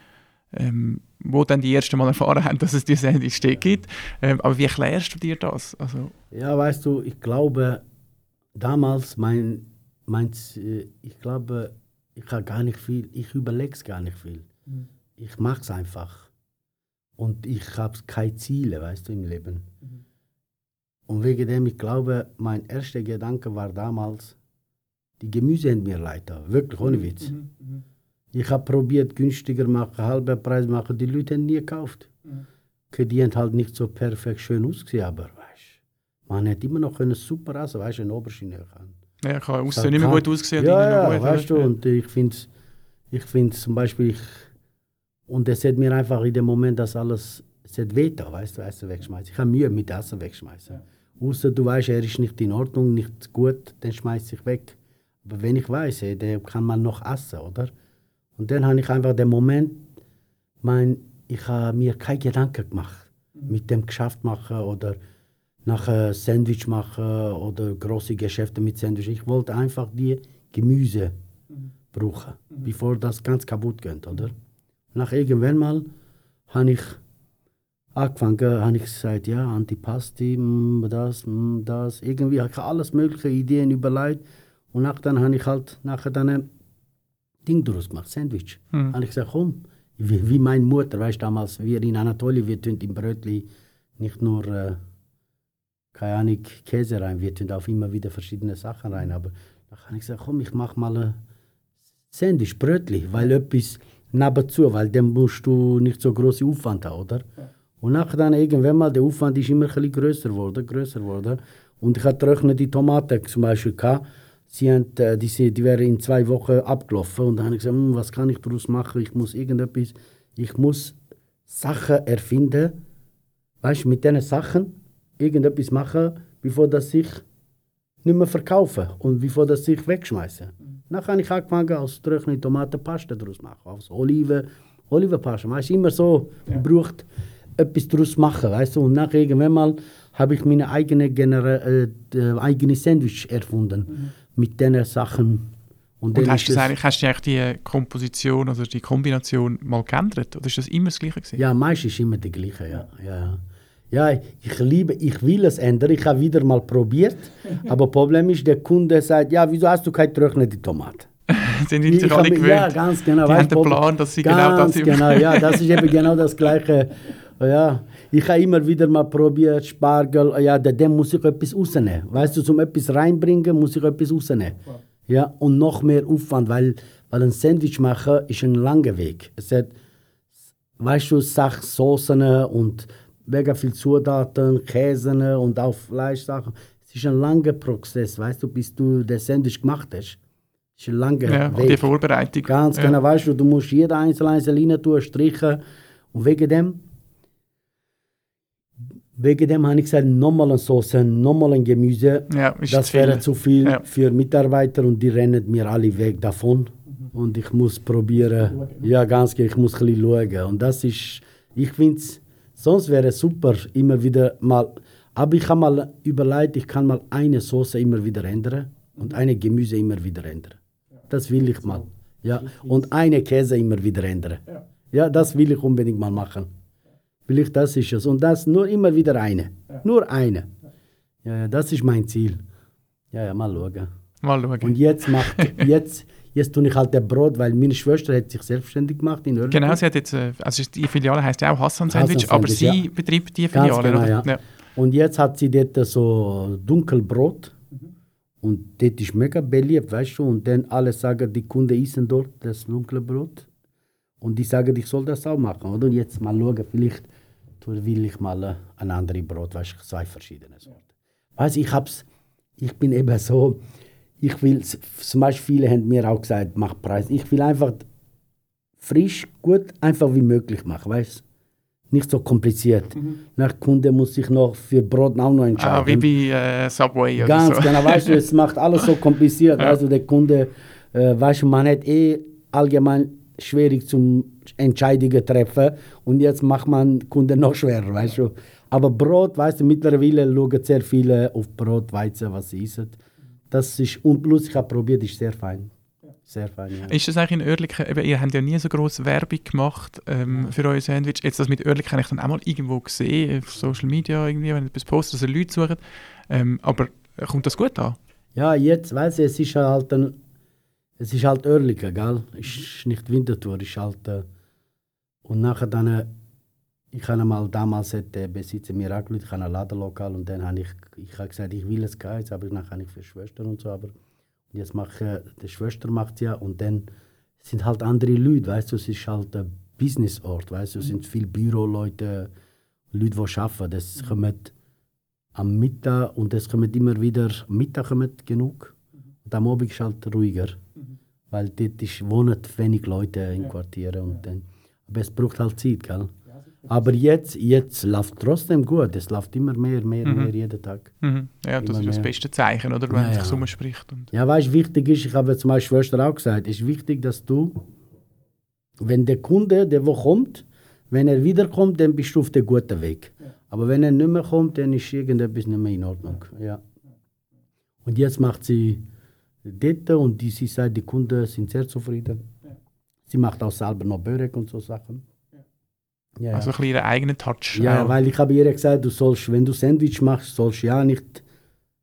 ähm, wo dann die ersten Mal erfahren haben, dass es die Sandwich gibt. Ähm, aber wie erklärst du dir das? Also, Ja, weißt du, ich glaube, damals, mein, mein, äh, ich glaube, ich habe gar nicht viel, ich überlege es gar nicht viel. Ich mache es einfach. Und ich habe keine Ziele, weißt du, im Leben. Und wegen dem, ich glaube, mein erster Gedanke war damals, die Gemüse haben mir leid. Wirklich, ohne Witz. Ich habe probiert, günstiger machen, halber Preis machen. Die Leute haben nie gekauft. Okay, Die haben halt nicht so perfekt schön ausgesehen, aber weißt, man hat immer noch können super aussehen, weißt du, ein Oberschiene kann. ja, Das aussehen nicht mehr kann- gut ausgesehen. und Ja, ja, weißt du, und ich finde ich find's zum Beispiel, ich, und es hat mir einfach in dem Moment das alles, es hat weh da, weißt du, Essen wegschmeißen. Ich habe Mühe mit Essen wegschmeißen. Außer du weißt, er ist nicht in Ordnung, nicht gut, dann schmeiß ich weg. Aber wenn ich weiß, ey, den kann man noch essen, oder? Und dann habe ich einfach den Moment, mein, ich habe mir keine Gedanken gemacht mit dem Geschäft machen oder nachher Sandwich machen oder große Geschäfte mit Sandwich. Ich wollte einfach die Gemüse brauchen, bevor das ganz kaputt geht, oder? Nach irgendwann mal habe ich angefangen, habe ich gesagt, ja, Antipasti, mm, das, mm, das. Irgendwie habe ich alles mögliche Ideen überlegt und nach dann habe ich halt nachher dann ein Ding daraus gemacht, Sandwich. Mhm. Habe ich gesagt, komm, wie, wie meine Mutter, weißt du, damals, wir in Anatolien, wir tun im Brötli nicht nur, äh, keine Ahnung, Käse rein, wir tun auch immer wieder verschiedene Sachen rein, aber dann habe ich gesagt, komm, ich mache mal ein Sandwich, Brötli, weil etwas nebenzu, weil dann musst du nicht so große Aufwand haben, oder? Und nachher dann irgendwann mal, der Aufwand ist immer ein größer geworden, größer geworden. Und ich hatte getrocknete Tomaten zum Beispiel gehabt. Sie haben, äh, die, sind- die wären in zwei Wochen abgelaufen. Und dann habe ich gesagt, hm, was kann ich daraus machen? Ich muss irgendetwas, ich muss Sachen erfinden, weißt mit diesen Sachen irgendetwas machen, bevor das ich nicht mehr verkaufe und bevor das ich wegschmeiße. Dann habe ich angefangen, aus getrockneten Tomaten Pasta daraus machen, aus Oliven, Olivenpasta. Man ist immer so, man braucht etwas daraus machen, weißt du. Und nach irgendwann mal habe ich meine eigene, Genera äh, äh, eigene Sandwich erfunden mit diesen Sachen. Und dann hast du, eigentlich, hast du eigentlich die Komposition oder die Kombination mal geändert? Oder ist das immer das Gleiche gewesen? Ja, meistens ist immer die gleiche, ja. ja. Ja, ich liebe, ich will es ändern. Ich habe wieder mal probiert, aber Problem ist, der Kunde sagt, ja, wieso hast du keine getrocknete Tomate? Sind sich Ich alle gewöhnt? Ja, ganz genau. Die weißt haben den Plan, dass sie genau das genau, ja, das ist eben genau das Gleiche. Ja, ich habe immer wieder mal probiert, Spargel, ja, da- dem muss ich etwas rausnehmen. Weißt du, zum etwas reinbringen, muss ich etwas rausnehmen. Ja, und noch mehr Aufwand, weil, weil ein Sandwich machen ist ein langer Weg. Es hat, weißt du, Sachen, Soßen und mega viel Zutaten, Käse und auch Fleischsachen. Es ist ein langer Prozess, weißt du, bis du das Sandwich gemacht hast. Es ist ein langer Ja, Weg. die Vorbereitung. Ganz ja. genau, weißt du, du musst jede einzelne Einzelne tun, strichen. Und wegen dem, wegen dem habe ich gesagt, nochmal eine Soße, nochmal ein Gemüse. Ja, das viel. wäre zu viel Ja. für Mitarbeiter und die rennen mir alle weg davon. Und ich muss probieren, ja ganz genau, ich muss ein bisschen schauen. Und das ist, ich finde es, sonst wäre es super, immer wieder mal, aber ich habe mal überlegt, ich kann mal eine Soße immer wieder ändern und eine Gemüse immer wieder ändern. Das will ich mal. Ja. Und eine Käse immer wieder ändern. Ja, das will ich unbedingt mal machen. Will ich, das ist es. Und das nur immer wieder eine. Nur eine. Ja, ja, das ist mein Ziel. Ja, ja, mal schauen. Mal schauen. Und jetzt macht, jetzt, jetzt tue ich halt der Brot, weil meine Schwester hat sich selbstständig gemacht in Oerlikon. Genau, sie hat jetzt, äh, also die Filiale heißt ja auch Hassan Sandwich, Hassan aber Sandwich, sie ja. betreibt die Filiale, genau, oder? ja. Und jetzt hat sie dort so Dunkelbrot. Und das ist mega beliebt, weißt du. Und dann alle sagen, die Kunden essen dort das dunkle Brot. Und die sagen, ich soll das auch machen, oder? Und jetzt mal schauen, vielleicht will ich mal äh, ein anderes Brot, weißt du, zwei verschiedene Sorten. Weißt du, ich hab's, ich bin eben so, ich will, zum Beispiel viele haben mir auch gesagt, mach Preis. Ich will einfach frisch, gut, einfach wie möglich machen, weißt du? Nicht so kompliziert. Nach Kunde muss sich noch für Brot auch noch entscheiden. Ah, wie bei äh, Subway oder Ganz so. genau, weißt du, es macht alles so kompliziert. Also der Kunde, äh, weißt du, man hat eh allgemein schwierig zum Entscheidungen treffen und jetzt macht man Kunden noch schwerer, weißt du. Aber Brot, weißt du, mittlerweile schauen sehr viele auf Brot, Weizen, was sie essen. Das ist, und plus ich habe probiert, ist sehr fein. Sehr fein, ja. Ist das eigentlich in Oerlikon, eben, ihr habt ja nie so grosse Werbung gemacht ähm, für euer Sandwich. Jetzt das mit Oerlikon habe ich dann auch mal irgendwo gesehen, auf Social Media irgendwie, wenn ihr etwas postet, dass ihr Leute sucht. Ähm, aber kommt das gut an? Ja, jetzt, weißt du, es ist halt ein, es ist halt Oerlikon, gell? Es ist nicht Winterthur, es ist halt, äh, und nachher dann, äh, ich habe mal damals hat der Besitzer mir angerufen, ich habe ein Ladenlokal und dann habe ich, ich habe gesagt, ich will es Geiz, aber nachher habe ich für Schwester und so, aber jetzt mache ich, die Schwester macht ja und dann sind halt andere Leute, weißt du, es ist halt ein Businessort, weißt du, es sind viele Büroleute, Leute, die arbeiten, das kommen am Mittag und es kommen immer wieder, am Mittag kommen genug und am Abend ist halt ruhiger, weil dort ist, wohnen wenig Leute in Quartieren und dann, aber es braucht halt Zeit, gell? Aber jetzt, jetzt läuft trotzdem gut, es läuft immer mehr, mehr, mehr jeden Tag. Mhm. Ja, das Immer ist das mehr. beste Zeichen, oder? Wenn Ja, sich ja. so umspricht. Und Ja, weißt du, wichtig ist, ich habe zu meiner Schwester auch gesagt, es ist wichtig, dass du, wenn der Kunde, der wo kommt, wenn er wiederkommt, dann bist du auf dem guten Weg. Aber wenn er nicht mehr kommt, dann ist irgendetwas nicht mehr in Ordnung. Ja. Und jetzt macht sie dort und die, sie sagt, die Kunden sind sehr zufrieden. Sie macht auch selber noch Börek und so Sachen. Ja, Also ja. ein bisschen ihren eigenen Touch. Ja, auch. weil ich habe ihr gesagt, du sollst, wenn du Sandwich machst, sollst ja nicht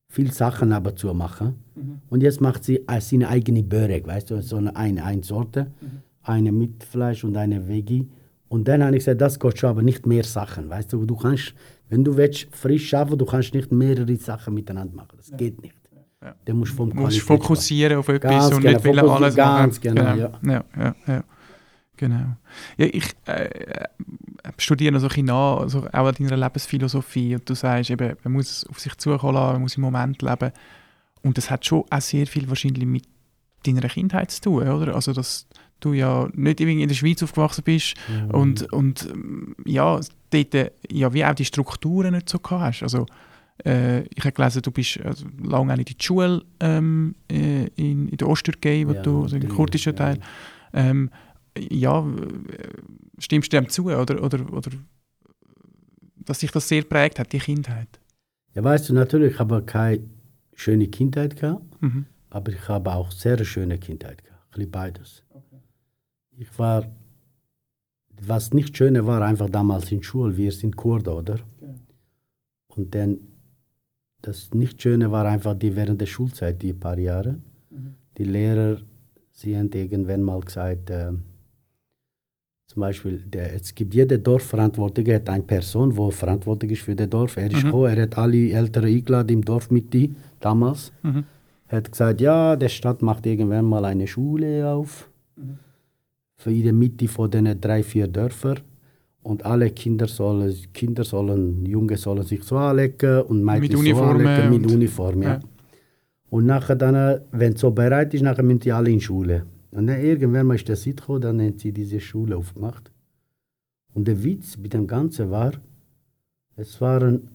viel Sachen aber zu machen. Und jetzt macht sie äh, seine eigene Börek, weißt du, so eine, eine, eine Sorte, eine mit Fleisch und eine Veggie. Und dann habe ich gesagt, das kostet schon aber nicht mehr Sachen, weißt du, du kannst, wenn du willst, frisch schaffen, du kannst nicht mehrere Sachen miteinander machen, das geht nicht. Ja. Der muss vom Du musst Qualität fokussieren auf etwas Ganz und genau, nicht alles ganz machen. genau, ja. Ja, ja, ja. Genau. Ja, ich äh, äh, studiere noch so ein bisschen nach, also auch an deiner Lebensphilosophie und du sagst eben, man muss es auf sich zukommen lassen, man muss im Moment leben und das hat schon auch sehr viel wahrscheinlich mit deiner Kindheit zu tun, oder? Also dass du ja nicht irgendwie in der Schweiz aufgewachsen bist Mhm. und, und ähm, ja, dort äh, ja, wie auch die Strukturen nicht so gehabt hast. Also äh, ich habe gelesen, du bist also, lange in die Schule ähm, äh, in, in der Osttürkei, wo Ja, du, also im kurdischen ja. Teil. Ähm, ja, äh, stimmst du dem zu, oder, oder, oder dass sich das sehr prägt hat, die Kindheit? Ja, weißt du, natürlich habe ich keine schöne Kindheit gehabt. Mhm. Aber ich habe auch sehr schöne Kindheit gehabt. Ein bisschen beides. Ich war, was nicht schöne war, einfach damals in Schule, wir sind Kurden, oder? Und dann, das nicht schöne war einfach die während der Schulzeit, die paar Jahre. Die Lehrer, sie haben irgendwann mal gesagt, äh, zum Beispiel, der, es gibt jeder Dorfverantwortliche, hat eine Person, die verantwortlich ist für das Dorf. Er ist Mhm. gekommen, er hat alle Eltern eingeladen im Dorf mit die, damals. Mhm. Er hat gesagt, ja, der Stadt macht irgendwann mal eine Schule auf. Für in der Mitte von den drei, vier Dörfern. und alle Kinder sollen, Kinder sollen, Junge sollen sich so anlegen und Mädchen Mit so Uniformen mit Uniform, ja. ja. Und nachher dann, wenn es so bereit ist, nachher müssen die alle in die Schule. Und dann irgendwann mal ist der Zeit gekommen, dann haben sie diese Schule aufgemacht. Und der Witz mit dem Ganzen war, es waren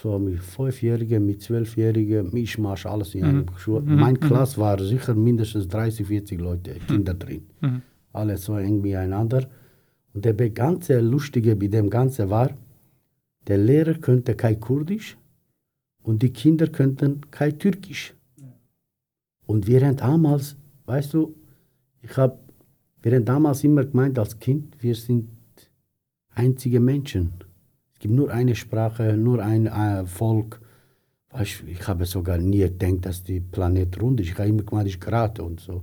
so mit Fünfjährigen, mit Zwölfjährigen, Mischmasch, alles in Mhm. einer Schule. Mhm, Meine mhm. Klasse war sicher mindestens 30, 40 Leute, Kinder drin. Mhm. Alle so eng miteinander. Und der ganze Lustige bei dem Ganzen war, der Lehrer könnte kein Kurdisch und die Kinder könnten kein Türkisch. Und wir haben damals, weißt du, ich hab, wir haben damals immer gemeint als Kind, wir sind einzige Menschen. Es gibt nur eine Sprache, nur ein äh, Volk. Weißt, ich habe sogar nie gedacht, dass die Planet rund ist. Ich habe immer gemeint, ist gerade und so.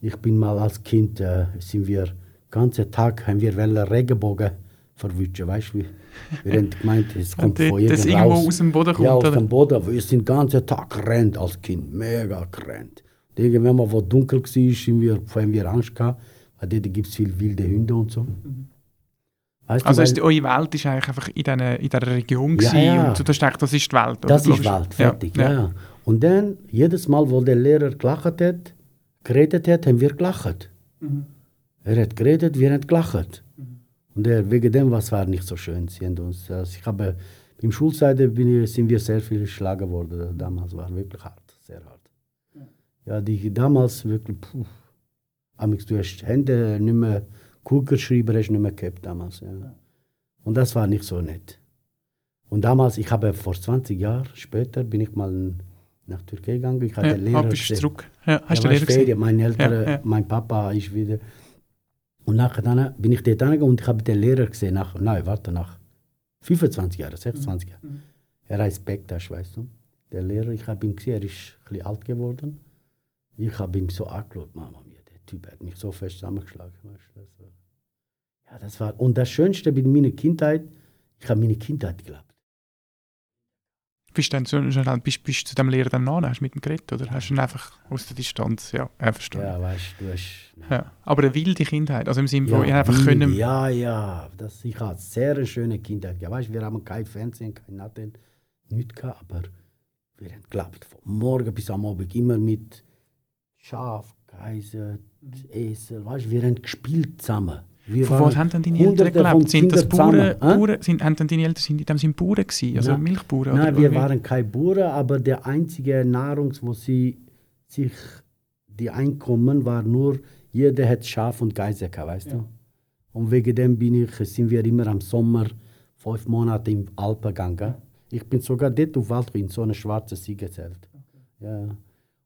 Ich bin mal als Kind, äh, sind wir, den ganzen Tag haben wir Regenbogen verwischen, weißt du, wir haben gemeint, es kommt von dort, das irgendwo irgendwo raus. aus dem Boden kommt, Ja, aus dem Boden. Wir sind den ganzen Tag gerannt als Kind. Mega gerannt. Irgendwann mal, wo dunkel war, sind wir, haben wir Angst gehabt, weil dort gibt es viele wilde Hunde und so. Weißt Also du, ist, weil, eure Welt ist eigentlich einfach in, diesen, in dieser Region Ja, ja. und du hast gedacht, das ist die Welt. oder? das ist Logisch. Wald, fertig. Ja, Ja. Und dann, jedes Mal, wo der Lehrer gelacht hat, geredet hat, haben wir gelacht. Mhm. Er hat geredet, wir haben gelacht. Und er, wegen dem was war nicht so schön. Sie haben uns, also ich habe, Im Schulseite bin ich, sind wir sehr viel geschlagen worden. Damals war wirklich hart. Ja, die damals wirklich, puh. Amix, du hast Hände nicht mehr, Kugelschreiber hast nicht mehr gehabt damals. Ja. Und das war nicht so nett. Und damals, ich habe vor 20 Jahren später, bin ich mal nach Türkei gegangen. Ich hatte Ja, Lehrer bist zurück. Ja, hast Ja, du Lehrer? Ferien, meine Eltern, Ja, ja. mein Papa ist wieder. Und nachher dann bin ich dort hingegangen und ich habe den Lehrer gesehen, nach, nein, warte, nach 25 Jahren, 26 Jahren. Mhm. Er heißt Bektasch, weißt du. Der Lehrer, ich habe ihn gesehen, er ist ein bisschen alt geworden. Ich habe ihn so angeschaut, Mama mia, der Typ hat mich so fest zusammengeschlagen. Weißt du, das war, ja, das war, und das Schönste bei meiner Kindheit, ich habe meine Kindheit geglaubt. Bist du dann so bist, bist zu dem Lehrer dann nach, hast du mit ihm geredet oder hast du ihn einfach aus der Distanz, ja, ja verstanden. Ja. Ja, weißt du, hast. Aber eine wilde Kindheit, also im Sinne von, ihr Ja, einfach wilde, können, ja, ja. Das, ich hatte sehr eine schöne Kindheit. gehabt. weißt, wir haben kein Fernsehen, kein Natten, nichts gehabt, aber wir haben geglaubt, von morgen bis am Abend immer mit Schaf, Geiser, Esel, weißt, wir haben gespielt zusammen. Wir von was haben denn deine Eltern gelebt? Sind das Bauern? Bauern sind, haben denn deine Eltern sind in dem Sinne Bauern gewesen, also Nein. Milchbauern? Nein, wir waren kein Bauern, aber der einzige Nahrung, wo sie sich die Einkommen war nur, jeder hat Schaf und Geiser gehabt, weißt du? Und wegen dem bin ich, sind wir immer am Sommer fünf Monate im Alpen gegangen. Ich bin sogar dort auf Wald in so einem schwarzen Siegezelt. Ja.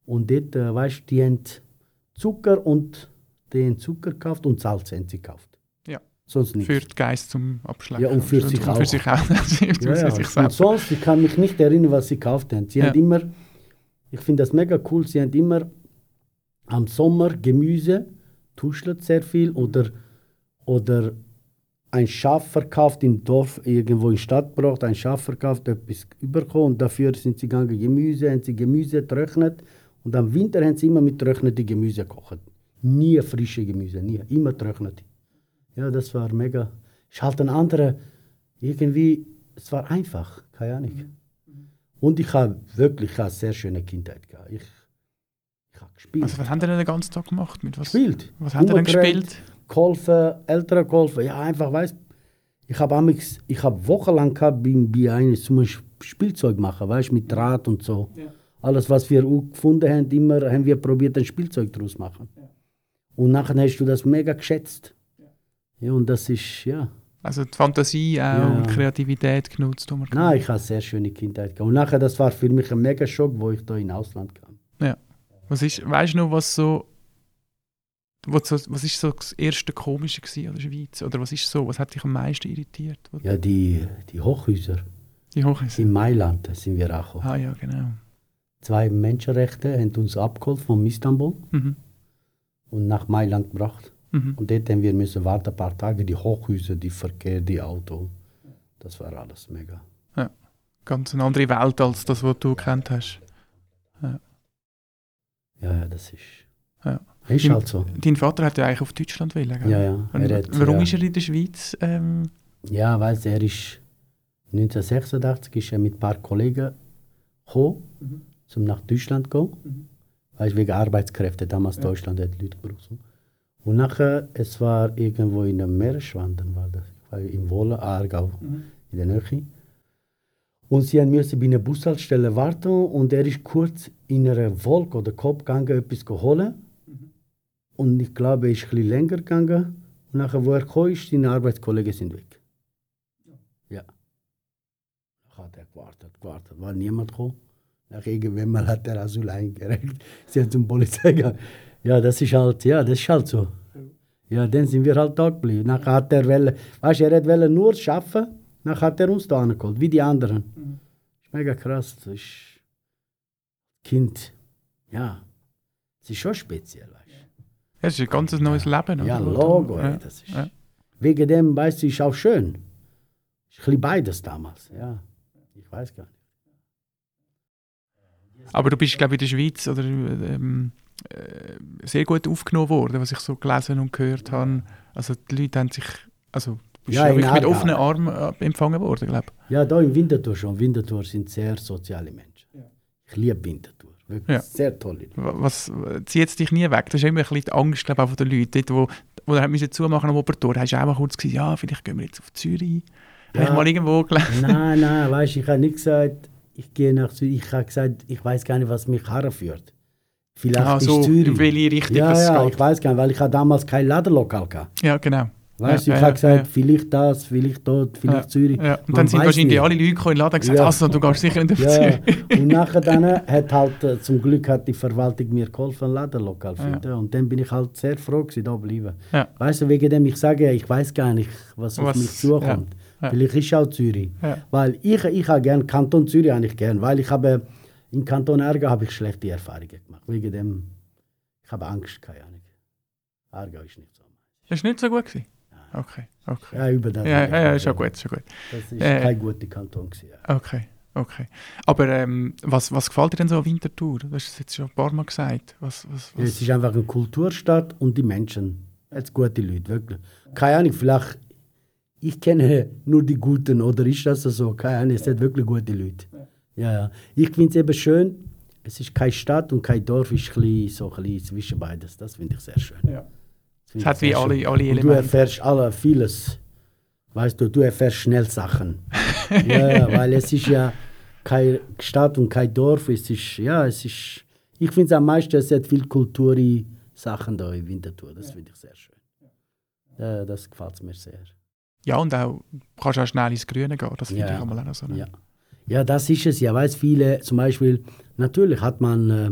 Und dort, äh, weißt du, die haben Zucker und den Zucker gekauft und Salz haben sie gekauft. Ja. Sonst nichts. Für die Geist zum Abschleppen. Ja, und für sich und auch. Für sich auch. Ja, ja. sich Und sonst, ich kann mich nicht erinnern, was sie gekauft haben. Sie Ja. haben immer, ich finde das mega cool, sie haben immer am Sommer Gemüse, tuschelt sehr viel, oder, oder ein Schaf verkauft im Dorf, irgendwo in der Stadt braucht, ein Schaf verkauft, etwas überkommen und dafür sind sie gegangen Gemüse, haben sie Gemüse getrocknet und am Winter haben sie immer mit trockneten Gemüse gekocht. Nie frische Gemüse, nie, immer getrocknet. Ja, das war mega. Ist halt ein anderer, irgendwie, es war einfach, keine Ahnung. Und ich habe wirklich ich eine sehr schöne Kindheit gehabt. Ich, ich habe gespielt. Also was haben die denn den ganzen Tag gemacht? Mit was, gespielt. was haben die denn gespielt? Geholfen, Eltern geholfen. Ja, einfach, weißt ich habe amigs- ich habe wochenlang gehabt, bin bei einem zum Beispiel Spielzeug machen, weißt mit Draht und so. Alles, was wir auch gefunden haben, immer haben wir probiert, ein Spielzeug daraus zu machen. Und nachher hast du das mega geschätzt. Ja, und das ist, ja. Also die Fantasie auch Ja. und Kreativität genutzt. kann. Nein, ich habe eine sehr schöne Kindheit gehabt. Und nachher, das war für mich ein mega Schock, wo ich da in Ausland kam. Was ist, weißt du noch, was so, was, so, was ist so das erste Komische gewesen an der Schweiz? Oder was ist so, was hat dich am meisten irritiert? Ja, die, die Hochhäuser Die Hochhäuser. in Mailand sind wir auch. Ah ja, genau. Zwei Menschenrechte haben uns abgeholt von Istanbul Mhm. und nach Mailand gebracht. Mhm. Und dort haben wir müssen warten ein paar Tage, die Hochhäuser, die Verkehr, die Auto. Das war alles mega. Ganz eine andere Welt als das, was du kennt hast. Ja, ja, das ist. Ja. Ist halt so. Dein Vater hat ja eigentlich auf Deutschland wollen, gell? Ja, ja. Hat, warum ja. ist er in der Schweiz ähm, Ja, weißt du, er ist 1986 ist er mit ein paar Kollegen gekommen, Mhm. Zum nach Deutschland gehen. Weißt du, wegen Arbeitskräfte, damals Deutschland hat Leute gebraucht. Und nachher, es war irgendwo in der Meeresschwanden, war das, war in Wolle, Aargau, in der Nähe. Und sie mussten bei einer Bushaltestelle warten und er ist kurz in einer Wolke oder Kopf gegangen, etwas geholt. Und ich glaube, er ist ein bisschen länger gegangen. Und nachher, wo er gekommen ist, seine Arbeitskollegen sind weg. Ja. Dann hat er gewartet, gewartet, war niemand gekommen. Nach irgendwann mal hat er Asyl eingereicht. Sie hat zum Polizei gegangen. Ja, das ist halt, ja, das ist halt so. Ja, dann sind wir halt da geblieben. Nachher hat er wollen, weißt du, er hat wollen nur schaffen, nachher hat er uns da angeholt, wie die anderen. Das ist mega krass. Das ist Kind, ja, es ist schon speziell, weißt du. Es ist ein ganz neues Leben. Ja, oder? Logo, Ja. das ist. Ja. Wegen dem, weißt du, ist auch schön. Ist ein bisschen beides damals, ja. Ich weiß gar nicht. Aber du bist, glaube ich, in der Schweiz oder, ähm, äh, sehr gut aufgenommen worden, was ich so gelesen und gehört habe. Also die Leute haben sich, also du bist Ja, ja, in mit offenen Armen äh, empfangen worden, glaube ich. Ja, da im Winterthur schon. Winterthur sind sehr soziale Menschen. Ich liebe Winterthur. Wirklich Ja. sehr tolle Leute. Wa- Was zieht es dich nie weg? Das ist immer ein bisschen die Angst, glaube ich, auch von den Leuten. Dort, wo, wo er müssen zumachen am Obertor, hast du auch mal kurz gesagt, ja, vielleicht gehen wir jetzt auf Zürich. Habe ich mal irgendwo gelesen. nein, nein, weißt du, ich habe nicht gesagt, ich gehe nach Zürich. Ich habe gesagt, ich weiß gar nicht, was mich herführt. Vielleicht Ah, so, ist Zürich. in welche Richtung ja, es ja, geht. ich weiß gar nicht, weil ich habe damals kein Ladenlokal gehabt. Ja, genau. Weißt du, Ja, ich ja, habe gesagt, ja. vielleicht das, vielleicht dort, vielleicht Zürich. Und Man dann sind wahrscheinlich nicht. alle Leute gekommen in den Laden und gesagt, also, du gehst sicher nicht auf Zürich. und nachher dann hat halt, äh, zum Glück hat die Verwaltung mir geholfen, ein Ladenlokal finden. Und dann bin ich halt sehr froh gewesen, da bleiben. Weißt du, wegen dem ich sage, ich weiß gar nicht, was auf Was- mich zukommt. Ja. Vielleicht ist auch Zürich. Ja. Weil ich, ich habe gern Kanton Zürich eigentlich gern, weil ich habe im Kanton Aargau habe ich schlechte Erfahrungen gemacht. Wegen dem, ich habe Angst, keine Ahnung. Aargau ist nicht so. Das war nicht so gut. Gewesen. Okay, okay. Ja, über das. Ja, ja, ja, ist schon so- gut, ist schon gut. Das ist Äh, kein guter Kanton gewesen. Ja. Okay, okay. Aber ähm, was, was gefällt dir denn so an Winterthur? Du hast es jetzt schon ein paar Mal gesagt. Was, was, Ja, Es was? ist einfach eine Kulturstadt und die Menschen. Jetzt gute Leute, wirklich. Keine Ahnung, vielleicht, ich kenne nur die Guten oder ist das so? Keine Ahnung, es sind wirklich gute Leute. Ja, ja. Ich finde es eben schön, es ist keine Stadt und kein Dorf, es ist ein bisschen, so ein bisschen zwischen beides. Das finde ich sehr schön. Ja. Es hat wie alle, alle Und du Elemente. erfährst alle vieles. Weißt du, du erfährst schnell Sachen. ja, weil es ist ja keine Stadt und kein Dorf. Es ist, ja, es ist, ich finde es am meisten, es hat viel kulturelle Sachen da in Winterthur. Das finde ich sehr schön. Ja, das gefällt mir sehr. Ja, und auch kannst auch schnell ins Grüne gehen. Das finde Ja. ich auch mal auch so. Ja. ja, das ist es ja. Weiß viele, zum Beispiel, natürlich hat man, äh,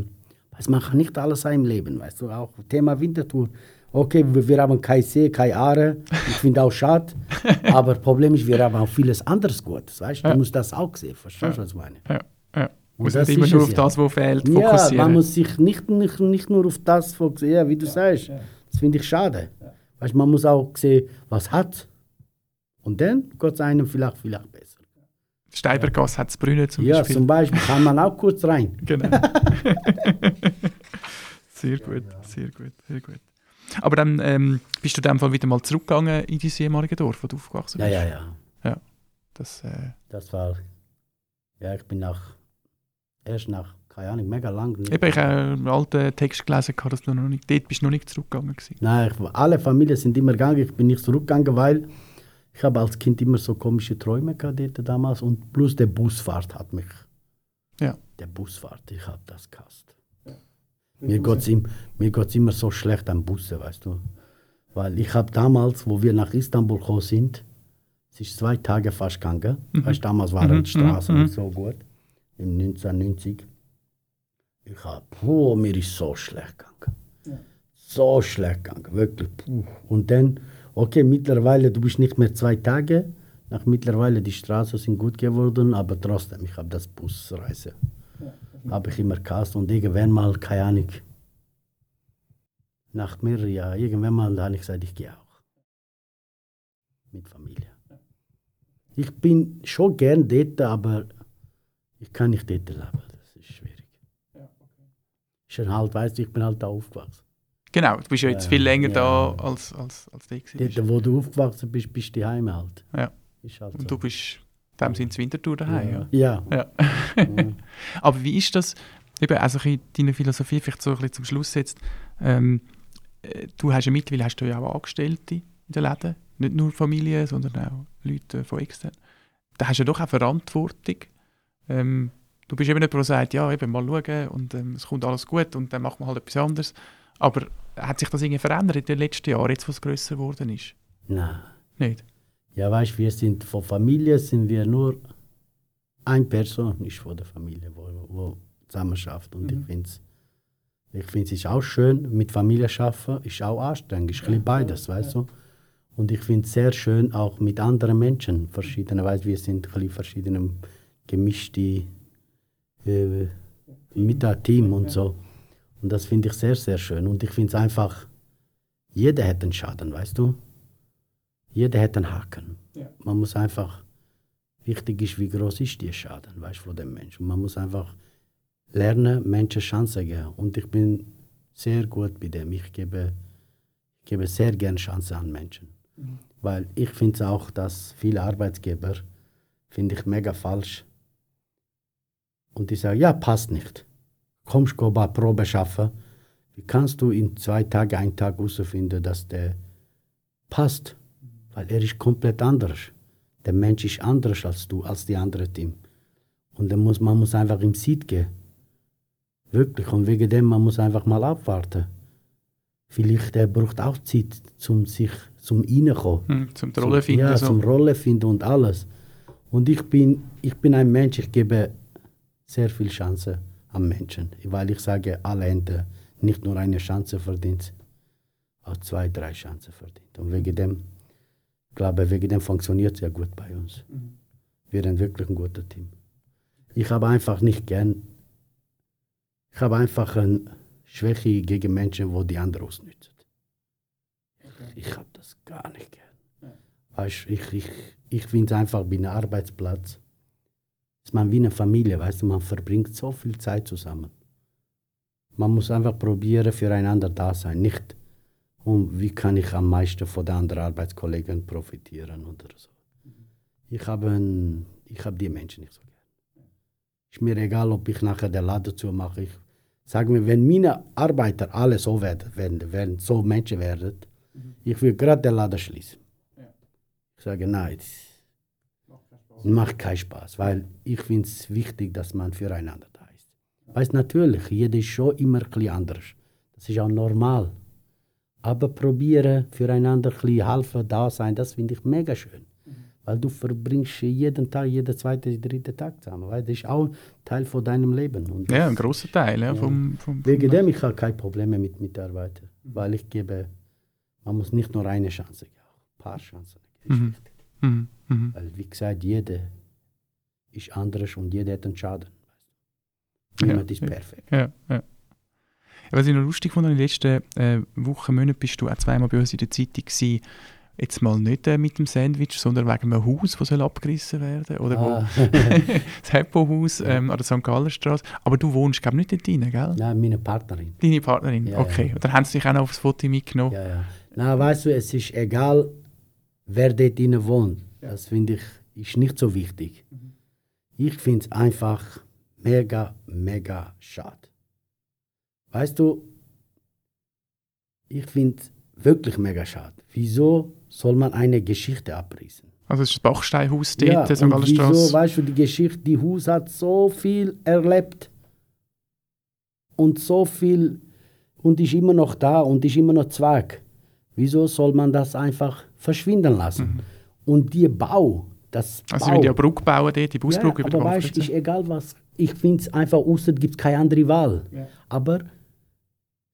weiß man kann nicht alles sein im Leben, weißt du, auch Thema Winterthur. Okay, wir, haben kein See, keine Aare, ich finde auch schade, aber Problem ist, wir haben auch vieles anderes Gutes, weißt du, Ja. musst das auch sehen, verstehst du, was ich meine? Ja, ja. Und Muss das nicht immer nur auf ja. das, was fehlt, Ja, fokussieren. man muss sich nicht, nicht, nicht nur auf das fokussieren, ja, wie du sagst, das finde ich schade. Weißt, man muss auch sehen, was hat und dann geht es einem vielleicht, vielleicht besser. Steibergasse hat es Brünnen zum ja, Beispiel. zum Beispiel kann man auch kurz rein. Genau. sehr gut, sehr gut, sehr gut. Aber dann ähm, bist du in dem Fall wieder mal zurückgegangen in dein ehemalige Dorf, wo du aufgewachsen Ja, bist. ja, ja. Das, äh, Das war. Ja, ich bin nach. Erst nach, keine Ahnung, mega lang. nicht- eben, ich habe einen alten Text gelesen, dass du noch nicht, dort bist du noch nicht zurückgegangen gewesen. Nein, ich, alle Familien sind immer gegangen. Ich bin nicht zurückgegangen, weil ich habe als Kind immer so komische Träume gehabt damals. Und plus der Busfahrt hat mich. Ja. Der Busfahrt, ich habe das gehasst. Mir geht es im, mir geht's immer so schlecht am Busse, weißt du. Weil ich habe damals, wo wir nach Istanbul gekommen sind, es ist zwei Tage fast gegangen. Weißt, du, damals waren Mhm, die Straßen mhm, nicht so gut. Im 1990. Ich habe, puh, mir ist so schlecht gegangen. So schlecht gegangen, wirklich. Puh. Und dann, okay, mittlerweile, du bist nicht mehr zwei Tage. Nach mittlerweile, die Straßen sind gut geworden, aber trotzdem, ich habe das Busreise. Habe ich immer gehasst und irgendwann mal, keine Ahnung, nach mehreren Jahren, irgendwann mal habe ich gesagt, ich gehe auch. Mit Familie. Ich bin schon gern dort, aber ich kann nicht dort leben. Das ist schwierig. Ist dann halt, weißt du, ich bin halt da aufgewachsen. Genau, du bist ja jetzt viel länger ja. da als, als, als gewesen bist. Dort, wo du aufgewachsen bist, bist du daheim halt. Ja, halt Und so. du bist in dem Sinne zu Winterthur daheim. Ja. Ja. Ja. Aber wie ist das, eben, also ein bisschen deine Philosophie, vielleicht so ein bisschen zum Schluss jetzt, ähm, äh, du hast ja mittlerweile hast du ja auch Angestellte in den Läden, nicht nur Familie, sondern auch Leute von extern. Da hast du ja doch auch Verantwortung. Ähm, du bist eben jemand, der sagt, ja, eben mal schauen und ähm, es kommt alles gut und dann macht man halt etwas anderes. Aber hat sich das irgendwie verändert in den letzten Jahren, jetzt wo es grösser geworden ist? Nein. Nicht? Ja, weißt wir sind von Familie sind wir nur eine Person, nicht von der Familie, wo, wo zusammen schafft. Und ich finde es ich find's ist auch schön, mit Familie arbeiten, ist auch anstrengend, ist ein bisschen beides, weißt du. Und ich finde es sehr schön, auch mit anderen Menschen, verschiedene, weißt wir sind ein bisschen verschiedene gemischte äh, mit einem Team und so. Und das finde ich sehr, sehr schön. Und ich finde es einfach, jeder hat einen Schaden, weißt du. Jeder hat einen Haken. Man muss einfach, wichtig ist, wie groß ist der Schaden, weißt du, von dem Menschen. Man muss einfach lernen, Menschen Chancen geben. Und ich bin sehr gut bei dem. Ich gebe, gebe sehr gerne Chancen an Menschen. Weil ich finde auch, dass viele Arbeitgeber, finde ich mega falsch. Und die sagen, ja, passt nicht. Kommst du bei Probe schaffen. Wie kannst du in zwei Tagen, einen Tag herausfinden, dass der passt? Weil er ist komplett anders. Der Mensch ist anders als du, als die andere Team. Und dann muss, man muss einfach im Seed gehen. Wirklich. Und wegen dem, man muss einfach mal abwarten. Vielleicht er braucht auch Zeit, zum sich zum reinkommen. Hm, zum Rolle finden. Ja, so. zum Rolle finden und alles. Und ich bin, ich bin ein Mensch, ich gebe sehr viel Chance am Menschen. Weil ich sage, alle Ente nicht nur eine Chance verdient, auch zwei, drei Chancen verdient. Und wegen dem, glaube wegen dem funktioniert es ja gut bei uns. Wir sind wirklich ein guter Team. Ich habe einfach nicht gern, ich habe einfach eine Schwäche gegen Menschen, wo die anderen ausnützen. Ich habe das gar nicht gern. Weißt, ich ich, ich finde es einfach einem Arbeitsplatz, ist man wie eine Familie, weißt du, man verbringt so viel Zeit zusammen. Man muss einfach probieren, füreinander da sein, nicht um wie kann ich am meisten von den anderen Arbeitskollegen profitieren oder so. Ich habe, ich habe die Menschen nicht so gern. Ist mir egal, ob ich nachher den Laden zumache. Ich sage mir, wenn meine Arbeiter alle so werden, werden, werden so Menschen werden, ich will gerade den Laden schließen. Ich sage, nein, das macht keinen Spaß, weil ich finde es wichtig, dass man füreinander da ist. Weißt natürlich, jeder ist schon immer ein bisschen anders. Das ist auch normal. Aber probieren, füreinander ein bisschen helfen, da sein, das finde ich mega schön. Weil du verbringst jeden Tag, jeden zweiten, dritten Tag zusammen. Weil das ist auch Teil von deinem Leben. Und Ja, ein grosser Teil ja, vom, vom, Wegen dem ich habe keine Probleme mit Mitarbeitern, weil ich gebe, man muss nicht nur eine Chance geben, auch ein paar Chancen geben. Mhm. Mhm. Mhm. Weil wie gesagt, jeder ist anders und jeder hat einen Schaden. Ja, Niemand ist ja. perfekt. Ja, ja. Was ich noch lustig fand, in den letzten äh, Wochen, Monaten bist du auch zweimal bei uns in der Zeitung gewesen. Jetzt mal nicht äh, mit dem Sandwich, sondern wegen einem Haus, das soll abgerissen werden Oder Ah, wo, das Heppo-Haus ähm, an der St. Galler Straße. Aber du wohnst, glaube ich, nicht dort rein, gell? Nein, meine Partnerin. Deine Partnerin? Ja, okay. ja. Und dann haben sie dich auch noch aufs Foto mitgenommen. Ja, ja. Na, weißt du, es ist egal, wer dort wohnt. Das finde ich ist nicht so wichtig. Ich finde es einfach mega, mega schade. Weißt du, ich finde es wirklich mega schade. Wieso soll man eine Geschichte abrissen? Also es ist das Bachsteinhaus dort, Ja, St. und Galler wieso, Straße. weißt du, die Geschichte, die Haus hat so viel erlebt und so viel und ist immer noch da und ist immer noch Zweig. Wieso soll man das einfach verschwinden lassen? Und die Bau, das Mhm. Also Bau, sie wollen ja Brücke bauen dort, die Busbrücke ja, über aber den weißt, ist egal was. Ich finde es einfach, außer gibt es keine andere Wahl. Aber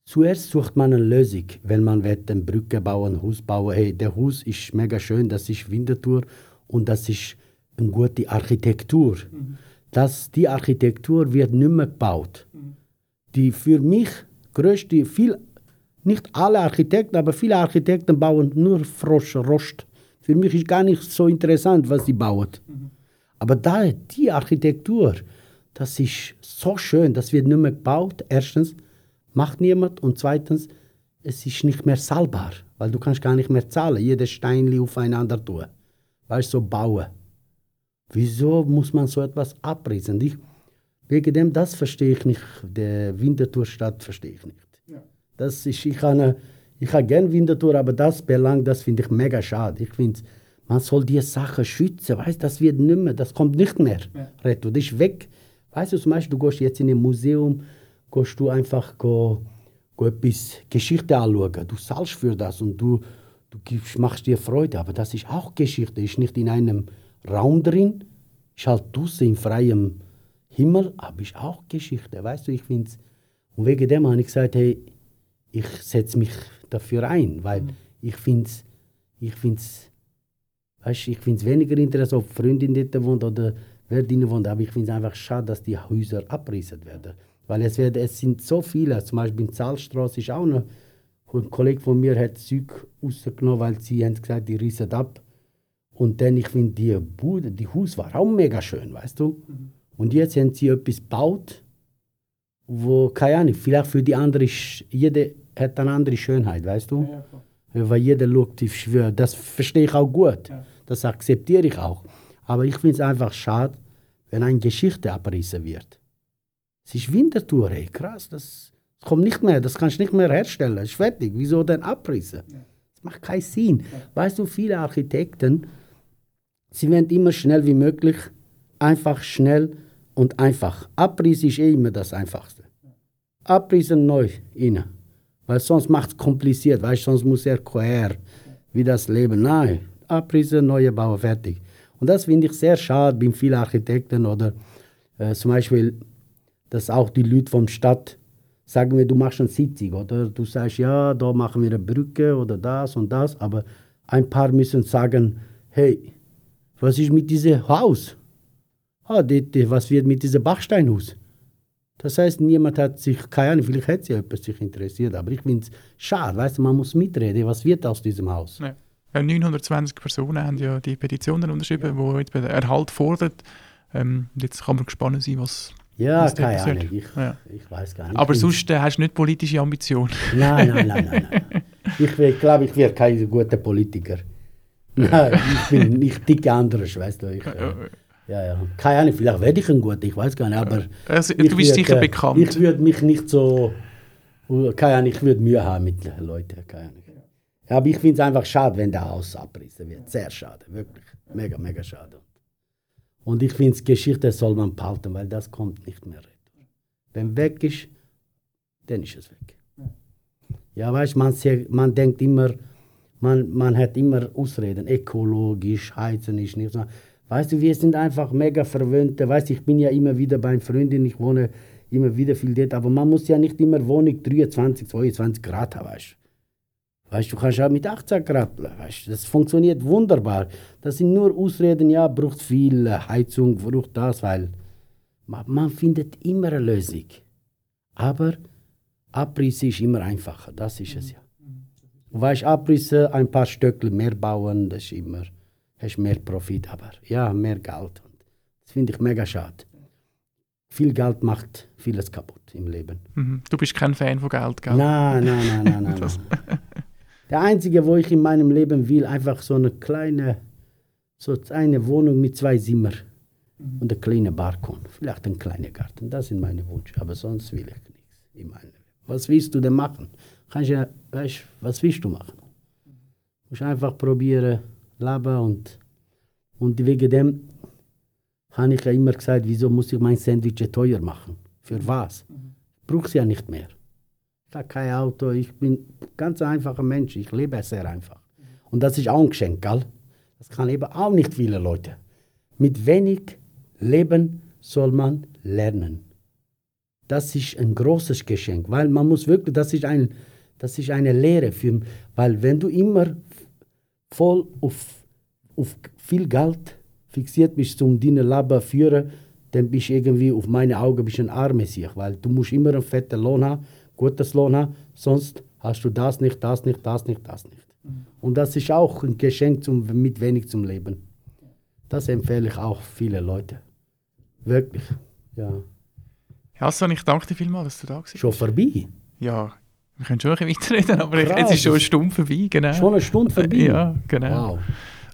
zuerst sucht man eine Lösung, wenn man will, eine Brücke bauen, ein Haus bauen. Hey, der Haus ist mega schön, das ist Winterthur und das ist eine gute Architektur. Das, die Architektur wird nicht mehr gebaut. Die für mich größte, viel, nicht alle Architekten, aber viele Architekten bauen nur Frosch, Rost. Für mich ist gar nicht so interessant, was sie bauen. Aber da, die Architektur, das ist so schön, das wird nicht mehr gebaut. Erstens, macht niemand. Und zweitens, es ist nicht mehr zahlbar, weil du kannst gar nicht mehr zahlen, jedes Steinli aufeinander tun. weißt du, so bauen. Wieso muss man so etwas abrissen? Ich, wegen dem, das verstehe ich nicht. Der Winterthur-Stadt verstehe ich nicht. Ja. Das ist, ich habe ich habe gerne Winterthur, aber das Belang, das finde ich mega schade. Ich finde, man soll die Sachen schützen, weißt das wird nicht mehr, das kommt nicht mehr. Ja. Das ist weg. Weißt du, zum Beispiel, du gehst jetzt in ein Museum, gehst du einfach go, go etwas Geschichte anschauen. Du zahlst für das und du, du gibst, machst dir Freude, aber das ist auch Geschichte, ist nicht in einem Raum drin, ist halt draußen im freien Himmel, aber ist auch Geschichte, weißt du, ich finde und wegen dem habe ich gesagt, hey, ich setze mich dafür ein, weil mhm. ich finde es ich find's, weißt, ich find's weniger interessant, ob Freundin dort wohnt oder wer dort wohnt, aber ich finde es einfach schade, dass die Häuser abrissen werden. Weil es, wird, es sind so viele, zum Beispiel in Zahlstraße ist auch noch, ein Kollege von mir hat Zeug rausgenommen, weil sie haben gesagt, die rissen ab. Und dann, ich finde, die Bude, die Haus war auch mega schön, weißt du. Mhm. Und jetzt haben sie etwas gebaut, wo, keine Ahnung, vielleicht für die andere, jede hat eine andere Schönheit, weißt du? Ja, Weil jeder schaut, ich schwöre, das verstehe ich auch gut. Ja. Das akzeptiere ich auch. Aber ich finde es einfach schade, wenn eine Geschichte abgerissen wird. Es ist Wintertour, ey, krass, das, kommt nicht mehr, das kannst du nicht mehr herstellen, das ist fertig. Wieso denn abrissen? Das macht keinen Sinn. Weißt du, viele Architekten, sie werden immer schnell wie möglich, einfach schnell und einfach. Abriss ist eh immer das Einfachste. Abrissen neu innen. Weil sonst macht es kompliziert, weißt sonst muss er quer wie das Leben. Nein, Abrissen, neue Bauer, fertig. Und das finde ich sehr schade bei vielen Architekten oder äh, zum Beispiel, dass auch die Leute vom Stadt sagen wir, du machst eine Sitzung oder du sagst, ja, da machen wir eine Brücke oder das und das, aber ein paar müssen sagen, hey, was ist mit diesem Haus? Ah, was wird mit diesem Bachsteinhaus? Das heißt, niemand hat sich, keine Ahnung, vielleicht hätte sich jemand sich interessiert, aber ich finde es schade, weißt du, man muss mitreden, was wird aus diesem Haus? Ja. 920 Personen haben ja die Petitionen unterschrieben, ja. die den Erhalt fordern. Ähm, jetzt kann man gespannt sein, was ja, was keine passiert. Ahnung, ich, ja. ich weiß gar nicht. Aber sonst äh, hast du nicht politische Ambitionen? Nein, nein, nein, nein. nein. ich glaube, ich werde kein guter Politiker. Nein, ich, bin, ich ticke anders, weißt du. Ich, äh, ja, ja. Keine Ahnung, vielleicht werde ich ein guter, ich weiß gar nicht. Aber also, du bist sicher äh, bekannt. Ich würde mich nicht so. Keine Ahnung, ich würde Mühe haben mit den Leuten. Keine Ahnung. Aber ich finde es einfach schade, wenn der Haus abrissen wird. Sehr schade, wirklich. Mega, mega schade. Und ich finde, Geschichte soll man behalten, weil das kommt nicht mehr retour. Wenn weg ist, dann ist es weg. Ja, weißt man, man denkt immer, man, man hat immer Ausreden, ökologisch, heizen ist nicht so. Weißt du, wir sind einfach mega verwöhnte. Weißt du, ich bin ja immer wieder bei Freundin, ich wohne immer wieder viel dort, aber man muss ja nicht immer Wohnung 23, 22 Grad haben, weißt du. Weißt du, du kannst auch mit 18 Grad, weißt du, das funktioniert wunderbar. Das sind nur Ausreden, ja, braucht viel Heizung, braucht das, weil man, man findet immer eine Lösung. Aber Abriss ist immer einfacher, das ist es ja. Du weißt, Abrisse, ein paar Stöckel mehr bauen, das ist immer hast mehr Profit, aber ja, mehr Geld. Das finde ich mega schade. Viel Geld macht vieles kaputt im Leben. Mhm. Du bist kein Fan von Geld, gell? Nein, nein, nein, nein, nein. nein. Der einzige, wo ich in meinem Leben will, einfach so eine kleine, so eine Wohnung mit zwei Zimmer mhm. und ein kleiner Balkon, vielleicht ein kleiner Garten. Das sind meine Wünsche, aber sonst will ich nichts in meinem Leben. Was willst du denn machen? Kannst ja, weißt, was willst du machen? Du musst einfach probieren leben und, und wegen dem habe ich ja immer gesagt, wieso muss ich mein Sandwich teuer machen? Für was? Ich brauche es ja nicht mehr. Ich habe kein Auto, ich bin ein ganz einfacher Mensch, ich lebe sehr einfach. Und das ist auch ein Geschenk, gell? Das kann eben auch nicht viele Leute. Mit wenig Leben soll man lernen. Das ist ein großes Geschenk, weil man muss wirklich, das ist, ein, das ist eine Lehre, für, weil wenn du immer voll auf, auf viel Geld fixiert bist, um deine Leben zu führen, dann bist du irgendwie auf meine Augen bist ein Armesiech, weil du musst immer einen fetten Lohn haben, gutes Lohn haben, sonst hast du das nicht, das nicht, das nicht, das nicht. Mhm. Und das ist auch ein Geschenk zum, mit wenig zum Leben. Das empfehle ich auch viele Leute. Wirklich, ja. Hassan, ich danke dir vielmals, dass du da warst. Schon vorbei? Ja, wir können schon ein bisschen weiterreden, aber Krass. jetzt ist schon eine Stunde vorbei. Genau. Schon eine Stunde vorbei? Ja, genau. Wow.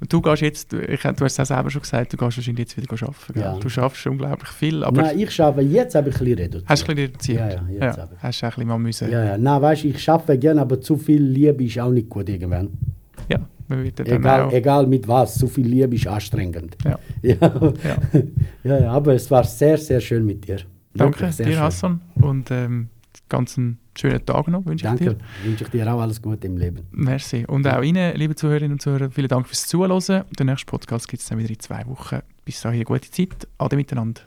Und du gehst jetzt, du, ich, du hast es auch selber schon gesagt, du gehst wahrscheinlich jetzt wieder arbeiten. Ja. Du schaffst unglaublich viel, aber Nein, ich arbeite jetzt habe ich ein bisschen reduziert. hast du ein bisschen reduziert. Ja, ja, jetzt ja. aber. Hast du ein bisschen mal müssen. Ja, ja. Nein, weißt du, ich arbeite gerne, aber zu viel Liebe ist auch nicht gut irgendwann. Ja, man wird dann Egal, auch. egal mit was, zu viel Liebe ist anstrengend. Ja. Ja. Ja. ja, ja, aber es war sehr, sehr schön mit dir. Danke Wirklich dir, schön. Hassan. Und ähm, ganz einen schönen Tag noch wünsche ich Danke. dir. Wünsche ich dir auch alles Gute im Leben. Merci. Und auch Ihnen, liebe Zuhörerinnen und Zuhörer, vielen Dank fürs Zuhören. Den nächsten Podcast gibt es dann wieder in zwei Wochen. Bis dahin, gute Zeit. Ade miteinander.